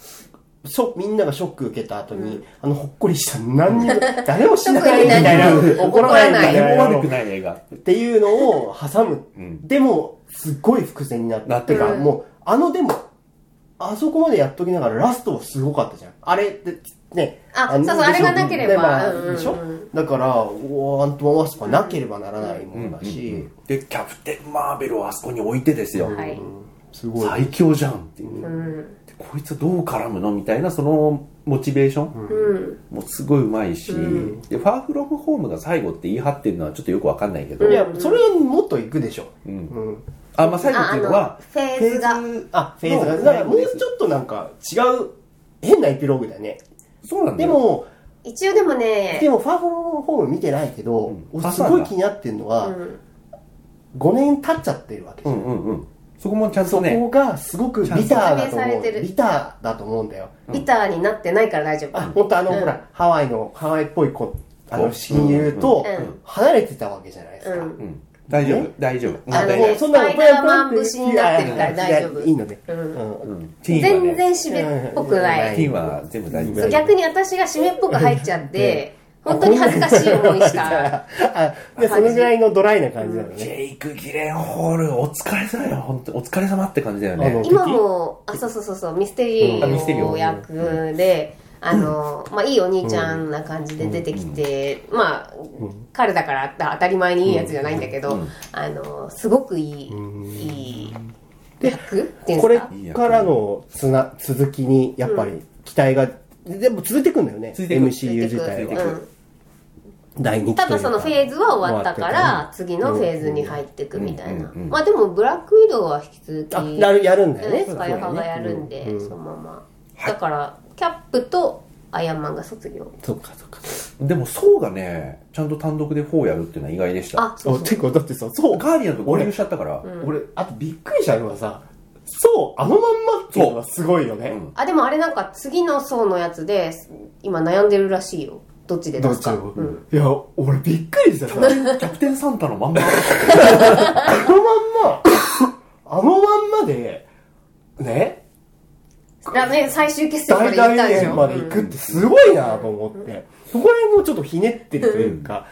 ショみんながショック受けた後に、あのほっこりした何にも *laughs* 誰もしないみたいな怒らない。みたい。な何も悪くない映画。っていうのを挟む、うん。でもすっごい伏線になってなってる。か、もうあのでもあそこまでやっときながらラストはすごかったじゃん。あれってねのあそうそうあれがなければ。でまあうんうんうん。でしょ？だからおアントマン・ワスプはなければならないものだし、でキャプテン・マーベルをあそこに置いてですよ、はい。すごい。最強じゃんっていう、うん。でこいつどう絡むのみたいなそのモチベーション、うん。もうすごいうまいし、うん。でファーフロムホームが最後って言い張ってるのはちょっとよくわかんないけど、いやそれはもっといくでしょ、うん。うん、あまあ最後っていうのはフェーズが。フェーズあフェーズがのだからもうちょっとなんか違う変なエピローグだよね。そうなんだよ。でも一応でもねでもファーフロムホーム見てないけど、うん。俺すごい気になってるのは、うん。5年経っちゃってるわけじゃん、うんうんうん。そこもちゃんそとねこがすごくビターだと説明されてる。思うビターだと思うんだよ。ビターになってないから大丈夫。あ本当あの、うん。ほらハワイのハワイっぽい子あの親友とうん。離れてたわけじゃないですか、うん。うん大丈夫？大丈夫。あの大丈夫。もうそんなのスパイダーマン節になってるから大丈夫。いいのね、うん。うん。うん。ティーンは全ね然締めっぽくない。ティーンは全部大丈夫。そう逆に私が締めっぽく入っちゃって本当に恥ずかしい思いした。*laughs* あでそのぐらいのドライな感じなのジね、ェイク・ギレンホールお疲れ様よ。本当お疲れ様って感じだよね。今もあそうそうそうそうミステリーー役で、あのまあいいお兄ちゃんな感じで出てきて、まあ、彼だから当たり前にいいやつじゃないんだけど、あのすごくいい、いい役っていうんこれですかからのつな続きにやっぱり期待が、でも続いていくんだよね MCU 自体は。続いていく。うん。第2期ただそのフェーズは終わったから次のフェーズに入っていくみたいな、まあでもブラックウィドウは引き続きあやるんだよね。ねスカイハがやるんで、うん。そのまま。だからキャップとアイアンマンが卒業。そっかそっか。でもソーがねちゃんと単独で4やるっていうのは意外でした。あそうそう。てかだってさそうガーディアンと合流しちゃったから。俺あとびっくりしたのはさそうあのまんまっていうのがすごいよね、う。んあでもあれなんか次の層のやつで今悩んでるらしいよ。どっちで出すか、どっちも、うん、いや俺びっくりしたさ *laughs* キャプテンサンタのまんま。*laughs* あのまんま。あのまんまでね？ラメ最終決戦まで行でしょ。大まで行くってすごいなと思って、そこら辺もちょっとひねってるというか、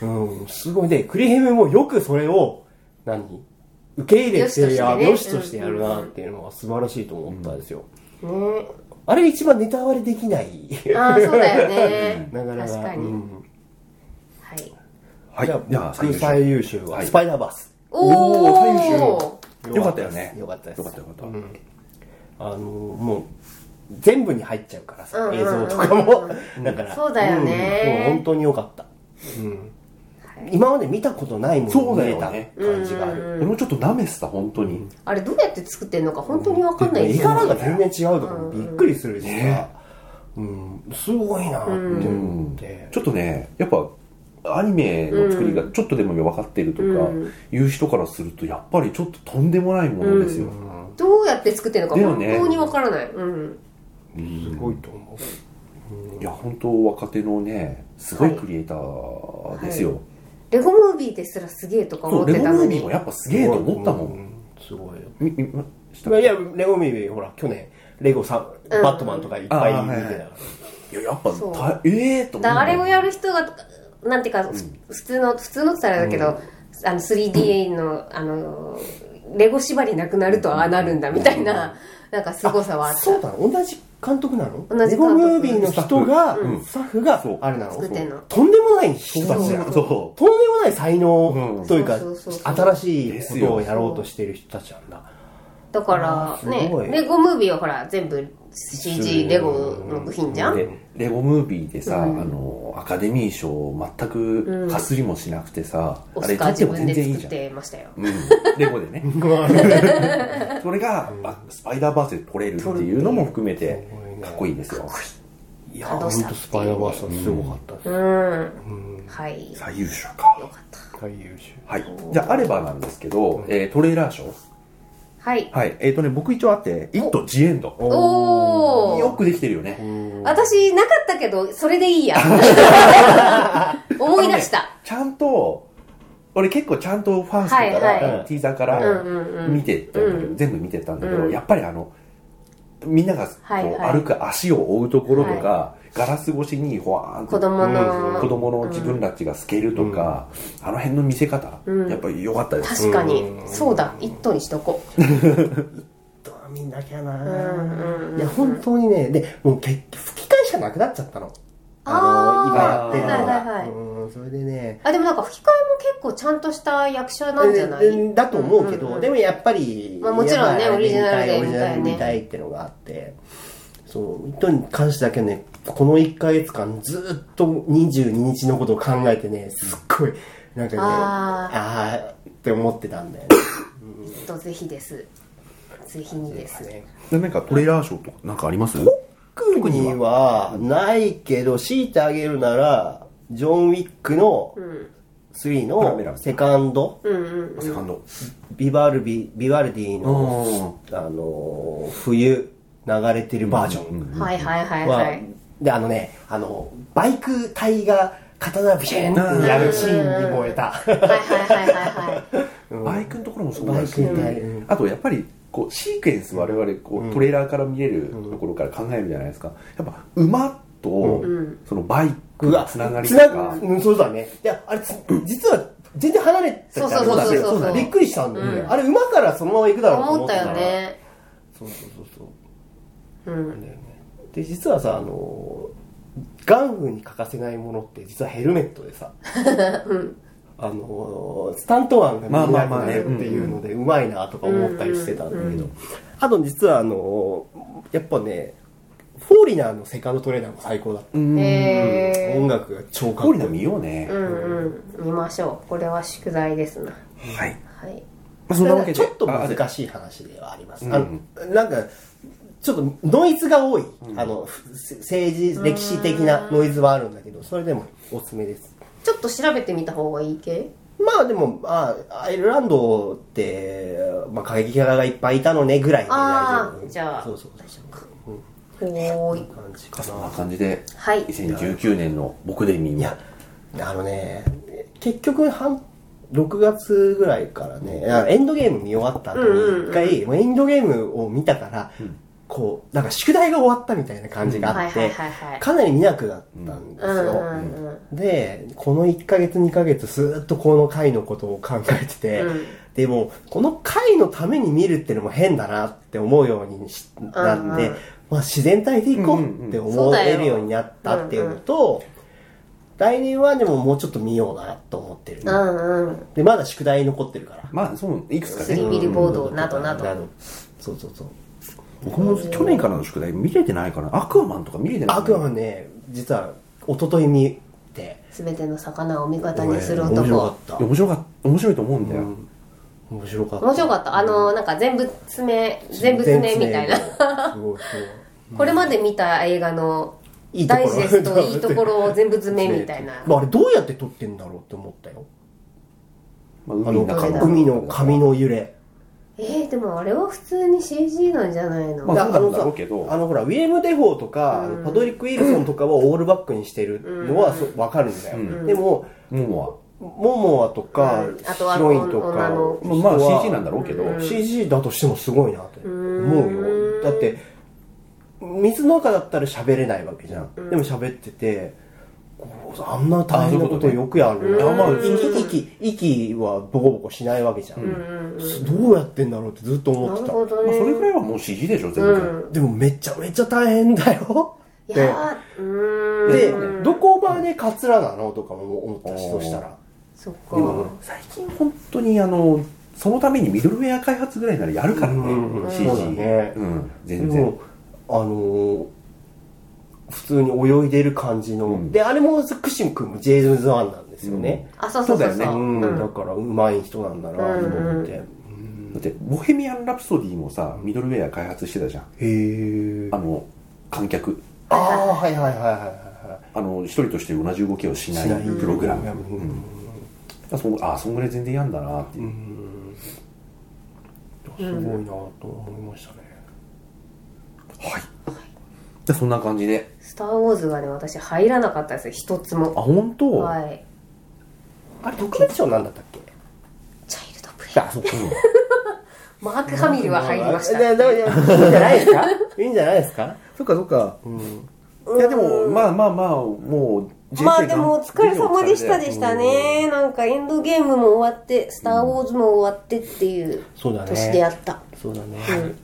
うん、すごいね、クリヘムもよくそれを、何？受け入れて、や良しとしてやるなっていうのは素晴らしいと思ったんですよ。うん。ねあれ一番ネタ割れできない。ああそうだよね。なかなか。確かに、うん。はい。はい。じゃあ、僕最優秀。ははい。スパイダーバース。おおー最優およかったよね。よかったです。よかったよかった。うんあの、もう、全部に入っちゃうからさ、うん映像とかも。だから。そうだよね。うんもう本当によかった。うん。今まで見たことないものそうだを見れたよね感じがある。俺もちょっと舐めてた本当に。あれどうやって作ってんのか本当にわかんない。絵ですよ柄が全然違うとかびっくりするしさ、うん、すごいなって思って。ちょっとねやっぱアニメの作りがちょっとでも分かってるとかうん。いう人からするとやっぱりちょっととんでもないものですよ、どうやって作ってんのか本当にわからない、うん。すごいと思う。いや本当若手のねすごいクリエイターですよ、レゴムービーですらすげえとか思っそうレゴムてたのにービーもやっぱすげえと思ったもん、うすごいよ。みみいや、レゴミービー、ほら、去年、レゴさん、バットマンとかいっぱい見てた。から。いややっぱそうたええー、と思う。だあれをやる人がなんていうか、ふ普通の普通のって言ったらあれだけど、あの 3D のあのレゴ縛りなくなるとああなるんだみたいな、なんか凄さはあった。そうだ。な、同じ監督なの？同じ監督。レゴムービーの人が、うん。スタッフがそう、あれなの？作ってんの。とんでもない人たちだよ。そとんでもない才能うんというか、新しいことをやろうとしてる人たちなんだ。だからねレゴムービーはほら全部 CG レゴの部品じゃん、でレゴムービーでさ、あのアカデミー賞全くかすりもしなくてさ、あオスカーれ撮っても全然いいじゃん。てましたよ。うん、レゴでね。*laughs* それが、あスパイダーバースで撮れるっていうのも含めてかっこいいですよ。いや、感動したほんとスパイダーバースはすごかったです。うん、はい。最優秀か。よかった。最優秀。はい。じゃああればなんですけど、えートレーラー賞はい。はい。えっ、とね僕一応あって「イット・ジ・エンド」おおよくできてるよね。私なかったけどそれでいいや。*laughs* 思い出した。ちゃんと俺結構ちゃんとファーストから、はいはい。ティーザーから見てったんだけど、全部見てたんだけど、うん。やっぱりあのみんなが歩く足を追うところとか、ガラス越しにほわーんと子供の、子供の自分たちが透けるとか、あの辺の見せ方、うん。やっぱり良かったです、確かに。うん。そうだ。一頭にしとこ見なきゃな、んうんうんいや、本当にね、で、もう結局吹き替えしかなくなっちゃったの。あー。の、今やってるのが。はいはいはい。うん、それでね、うあでもなんか吹き替えも結構ちゃんとした役者なんじゃない？えだと思うけど、うんうんでもやっぱり、まあもちろんねオリジナルでオリジナルで見たいっていうのがあって、そう、糸に関してだけね、この1ヶ月間ずっと22日のことを考えてね、すっごい、なんかね、ああーって思ってたんだよね。とぜひです。ぜひにです。ね。でなんかトレーラー賞とかなんかあります？特にはないけど、強いてあげるなら、ジョン・ウィックのうん。3のセカンド、うんうんうん。セカンド。ビバルビビバルディの、あの冬流れてるバージョン。はいはいはいは、はいであのねあのバイク隊が刀ビシェンってやるシーンに燃えた。はいはいはいはいはい。バイクのところもそうだしバイク隊、うん。あとやっぱりこうシークエンス我々こうトレーラーから見れるところから考えるじゃないですか。やっぱ馬とん。そのバイクのつながりとか。うん、そうだね。いやあれつ実は全然離れてたそうそうそうそうそう。だびっくりしたんだよね、うん。あれ馬からそのまま行くだろうと思った思ってたらよね。そうそうそうそう。うん。なんだよねで実はさあのガンフに欠かせないものって実はヘルメットでさ、*laughs* あのスタントマンが見えなくなるっていうのでうまいなとか思ったりしてたんだけど、あと実はあのやっぱねフォーリナーのセカンドトレーナーも最高だった、うん。へ音楽が超かっこいい。コーリナ見ようね。ーうんうん。見ましょう。これは宿題ですな。はい。はい。まあそんなわけでちょっとあ難しい話ではあります。うん。なんか、ちょっとノイズが多い。あの、ふ政治、歴史的なノイズはあるんだけど、それでもおすすめです。ちょっと調べてみた方がいい系？まあでも、まあ、アイルランドって、まあ過激派がいっぱいいたのねぐらいで大丈夫。じゃあそうそう大丈夫。ほーい感じかそんなな。感じではい2019年の僕で見いや、あのね、結局半、6月ぐらいからね、あエンドゲーム見終わった後うんうんうんに一回、もうエンドゲームを見たから、こう、なんか宿題が終わったみたいな感じがあってかなり見なくなったんですよ。で、この1ヶ月2ヶ月ずっとこの回のことを考えてて、うん。でも、この回のために見るってのも変だなって思うようにしなって、うんうん。まあ自然体でいこうって思えるようになったっていうのと、来年はでももうちょっと見ようなと思ってる、うんうん。で、まだ宿題残ってるから。まあそういくつかね。スリービルボードなどなど。そうそうそう。僕も去年からの宿題見れてないかなアクアマンとか見れてない。アクアマンね、実は一昨日見て、全ての魚を味方にする面白か男った。面白かった。面白いと思うんだよ、うん。面白かった。面白かった。あのなんか全部詰め全部詰めみたいな。*laughs* これまで見た映画のダイジェスト *laughs* いいところを全部詰めみたいな。まあ、あれどうやって撮ってんだろうって思ったよ。まあ、あ海の。海の髪の揺れ。えー、でもあれは普通に CG なんじゃないの、まあそうなんだろうさけど。あのほら、ウィレム・デフォーとか、うん。パトリック・ウィルソンとかはオールバックにしてるのはそわかるんだよ。うん。でも、モモモモアとか、うん。あとはヒロインとか、まあ CG なんだろうけど、CG だとしてもすごいなって思うよ。だって、水の中だったら喋れないわけじゃん。でも喋ってて、あんな大変なことよくやる。な。うん。まあ、息、息、息はボコボコしないわけじゃん。どうやってんだろうってずっと思なってた。まあ、それぐらいはもう CG でしょ全然、うん。でもめちゃめちゃ大変だよ。いやーうーん。で、どこまでカツラなのとかも思ったし、そしたら。そっか、でも最近本当にあのそのためにミドルウェア開発ぐらいならやるからね、うん CG 全然。あのー普通に泳いでる感じの、うん。で、あれもクシム君もジェームズ・ワンなんですよね。あそうそうそうそう。そうだよね。うん、うん。だから上手い人なんだなと思って。だってボヘミアン・ラプソディもさミドルウェア開発してたじゃん。へえ。あの観客。ああ、はいはいはいはいはあの一人として同じ動きをしい。ない。プログラム、うん。うん。あそあそんぐらい全然やんだなっていう、すごいなと思いましたね。はい。じゃあそんな感じで。スター・ウォーズがね私入らなかったですよ。一つあも本当、はい。あれ、特別賞なんだったっけ？チャイルドプレイ。あ、そっか。*laughs* マーク・ハミルは入りました。いやいやいいんじゃないですか？いいんじゃないですか？そっかそっか、いやでもまあまあまあもうまあでもお疲れ様でしたでしたね。なんかエンドゲームも終わってスター・ウォーズも終わってっていうそうだね。年であった、そうだね。うん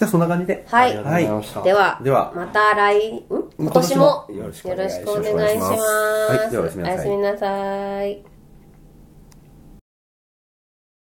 じゃあそんな感じで。はい。ありがとうございました。ではでは。また来ん？今年も。よろしくよろしくお願いします。はい。ではおやすみなさい。おやすみなさい